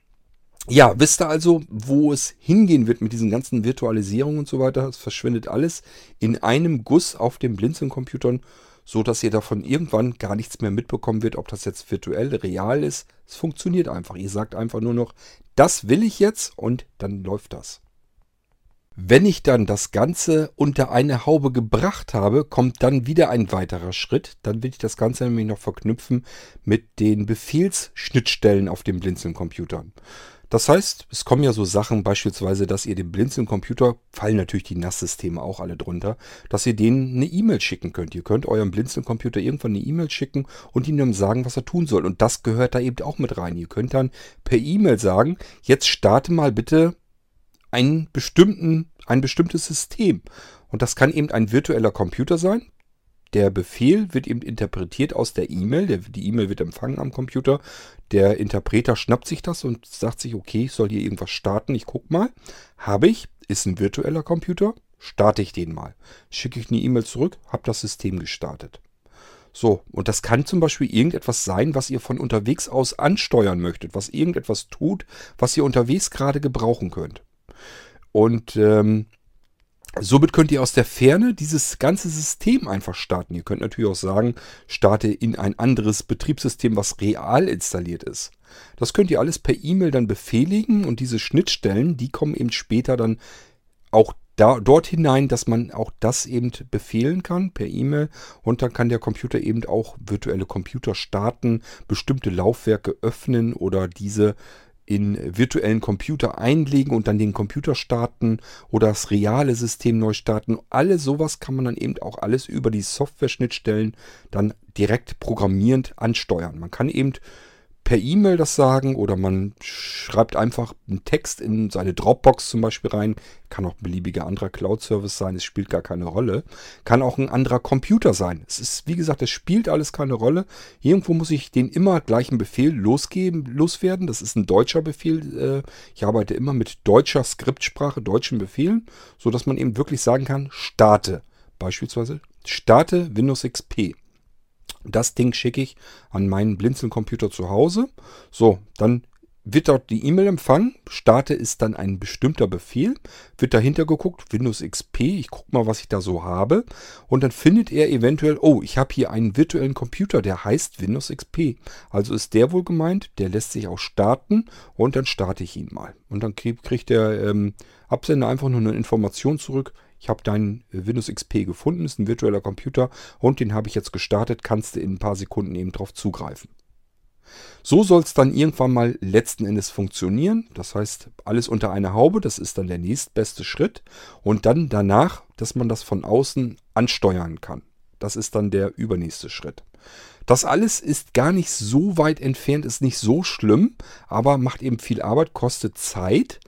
ja, wisst ihr also, wo es hingehen wird mit diesen ganzen Virtualisierungen und so weiter? Es verschwindet alles in einem Guss auf den Blinzeln-Computern, so dass ihr davon irgendwann gar nichts mehr mitbekommen wird, ob das jetzt virtuell, real ist. Es funktioniert einfach. Ihr sagt einfach nur noch, das will ich jetzt und dann läuft das. Wenn ich dann das Ganze unter eine Haube gebracht habe, kommt dann wieder ein weiterer Schritt. Dann will ich das Ganze nämlich noch verknüpfen mit den Befehlsschnittstellen auf den Blinzeln-Computern. Das heißt, es kommen ja so Sachen beispielsweise, dass ihr dem Blinzeln-Computer, fallen natürlich die NAS-Systeme auch alle drunter, dass ihr denen eine E-Mail schicken könnt. Ihr könnt eurem Blinzeln-Computer irgendwann eine E-Mail schicken und ihm dann sagen, was er tun soll. Und das gehört da eben auch mit rein. Ihr könnt dann per E-Mail sagen, jetzt starte mal bitte einen bestimmten, ein bestimmtes System. Und das kann eben ein virtueller Computer sein. Der Befehl wird eben interpretiert aus der E-Mail. Die E-Mail wird empfangen am Computer. Der Interpreter schnappt sich das und sagt sich, okay, ich soll hier irgendwas starten. Ich guck mal. Habe ich, ist ein virtueller Computer, starte ich den mal. Schicke ich eine E-Mail zurück, habe das System gestartet. So, und das kann zum Beispiel irgendetwas sein, was ihr von unterwegs aus ansteuern möchtet, was irgendetwas tut, was ihr unterwegs gerade gebrauchen könnt. Und ähm, Somit könnt ihr aus der Ferne dieses ganze System einfach starten. Ihr könnt natürlich auch sagen, starte in ein anderes Betriebssystem, was real installiert ist. Das könnt ihr alles per E-Mail dann befehligen und diese Schnittstellen, die kommen eben später dann auch da, dort hinein, dass man auch das eben befehlen kann per E-Mail und dann kann der Computer eben auch virtuelle Computer starten, bestimmte Laufwerke öffnen oder diese in virtuellen Computer einlegen und dann den Computer starten oder das reale System neu starten. Alles sowas kann man dann eben auch alles über die Software-Schnittstellen dann direkt programmierend ansteuern. Man kann eben per E-Mail das sagen oder man schreibt einfach einen Text in seine Dropbox zum Beispiel rein. Kann auch ein beliebiger anderer Cloud-Service sein, es spielt gar keine Rolle. Kann auch ein anderer Computer sein. Es ist, wie gesagt, es spielt alles keine Rolle. Irgendwo muss ich den immer gleichen Befehl losgeben, loswerden. Das ist ein deutscher Befehl. Äh, ich arbeite immer mit deutscher Skriptsprache, deutschen Befehlen, sodass man eben wirklich sagen kann, starte. Beispielsweise starte Windows XP. Das Ding schicke ich an meinen Blinzeln-Computer zu Hause. So, dann wird dort die E-Mail empfangen. Starte ist dann ein bestimmter Befehl. Wird dahinter geguckt, Windows XP. Ich gucke mal, was ich da so habe. Und dann findet er eventuell, oh, ich habe hier einen virtuellen Computer, der heißt Windows XP. Also ist der wohl gemeint, der lässt sich auch starten und dann starte ich ihn mal. Und dann kriegt der ähm, Absender einfach nur eine Information zurück ich habe deinen äh, Windows XP gefunden, ist ein virtueller Computer und den habe ich jetzt gestartet, kannst du in ein paar Sekunden eben drauf zugreifen. So soll es dann irgendwann mal letzten Endes funktionieren. Das heißt, alles unter einer Haube, das ist dann der nächstbeste Schritt. Und dann danach, dass man das von außen ansteuern kann. Das ist dann der übernächste Schritt. Das alles ist gar nicht so weit entfernt, ist nicht so schlimm, aber macht eben viel Arbeit, kostet Zeit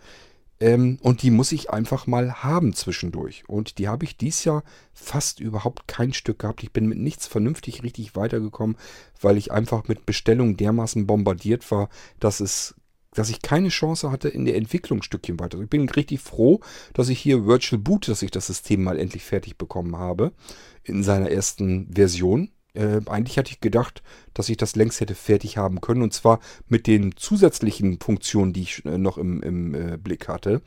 Ähm, und die muss ich einfach mal haben zwischendurch. Und die habe ich dies Jahr fast überhaupt kein Stück gehabt. Ich bin mit nichts vernünftig richtig weitergekommen, weil ich einfach mit Bestellungen dermaßen bombardiert war, dass es dass ich keine Chance hatte in der Entwicklung Stückchen weiter. Ich bin richtig froh, dass ich hier Virtual Boot, dass ich das System mal endlich fertig bekommen habe in seiner ersten Version. Äh, eigentlich hatte ich gedacht, dass ich das längst hätte fertig haben können. Und zwar mit den zusätzlichen Funktionen, die ich äh, noch im, im äh, Blick hatte.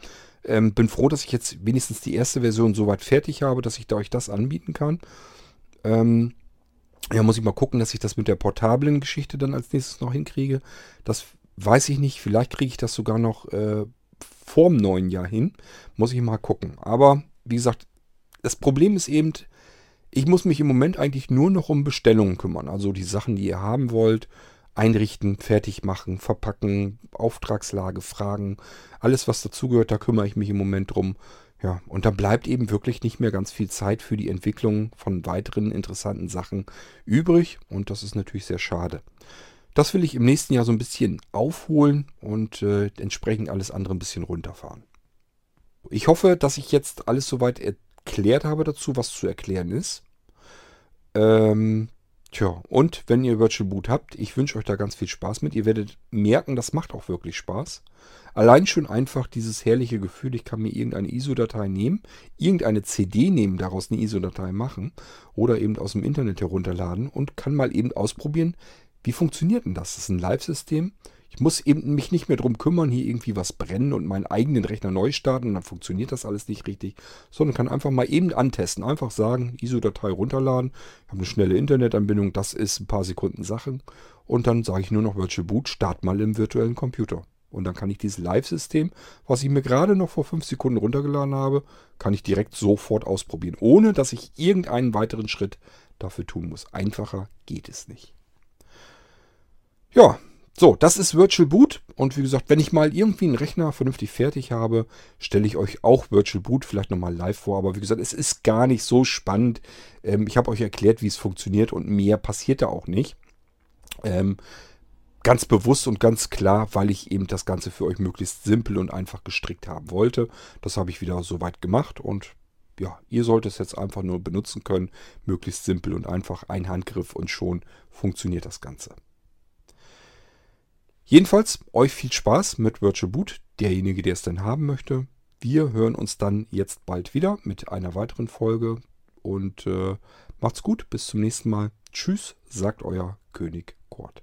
Ähm, bin froh, dass ich jetzt wenigstens die erste Version soweit fertig habe, dass ich da euch das anbieten kann. Ähm, ja, muss ich mal gucken, dass ich das mit der portablen Geschichte dann als nächstes noch hinkriege. Das weiß ich nicht. Vielleicht kriege ich das sogar noch äh, vorm neuen Jahr hin. Muss ich mal gucken. Aber wie gesagt, das Problem ist eben, ich muss mich im Moment eigentlich nur noch um Bestellungen kümmern. Also die Sachen, die ihr haben wollt, einrichten, fertig machen, verpacken, Auftragslage, Fragen, alles was dazugehört, da kümmere ich mich im Moment drum. Ja, und da bleibt eben wirklich nicht mehr ganz viel Zeit für die Entwicklung von weiteren interessanten Sachen übrig und das ist natürlich sehr schade. Das will ich im nächsten Jahr so ein bisschen aufholen und äh, entsprechend alles andere ein bisschen runterfahren. Ich hoffe, dass ich jetzt alles soweit erklärt habe dazu, was zu erklären ist. Ähm, tja, und wenn ihr Virtual Boot habt, ich wünsche euch da ganz viel Spaß mit. Ihr werdet merken, das macht auch wirklich Spaß. Allein schon einfach dieses herrliche Gefühl, ich kann mir irgendeine ISO-Datei nehmen, irgendeine CD nehmen, daraus eine ISO-Datei machen oder eben aus dem Internet herunterladen und kann mal eben ausprobieren, wie funktioniert denn das? Das ist ein Live-System. Ich muss eben mich nicht mehr drum kümmern, hier irgendwie was brennen und meinen eigenen Rechner neu starten dann funktioniert das alles nicht richtig, sondern kann einfach mal eben antesten. Einfach sagen, ISO-Datei runterladen, habe eine schnelle Internetanbindung, das ist ein paar Sekunden Sache und dann sage ich nur noch Virtual Boot, start mal im virtuellen Computer. Und dann kann ich dieses Live-System, was ich mir gerade noch vor fünf Sekunden runtergeladen habe, kann ich direkt sofort ausprobieren, ohne dass ich irgendeinen weiteren Schritt dafür tun muss. Einfacher geht es nicht. Ja, so, das ist Virtual Boot. Und wie gesagt, wenn ich mal irgendwie einen Rechner vernünftig fertig habe, stelle ich euch auch Virtual Boot vielleicht nochmal live vor. Aber wie gesagt, es ist gar nicht so spannend. Ähm, ich habe euch erklärt, wie es funktioniert und mehr passiert da auch nicht. Ähm, ganz bewusst und ganz klar, weil ich eben das Ganze für euch möglichst simpel und einfach gestrickt haben wollte. Das habe ich wieder soweit gemacht und ja, ihr solltet es jetzt einfach nur benutzen können. Möglichst simpel und einfach ein Handgriff und schon funktioniert das Ganze. Jedenfalls euch viel Spaß mit Virtual Boot, derjenige, der es denn haben möchte. Wir hören uns dann jetzt bald wieder mit einer weiteren Folge und äh, macht's gut, bis zum nächsten Mal. Tschüss, sagt euer König Kurt.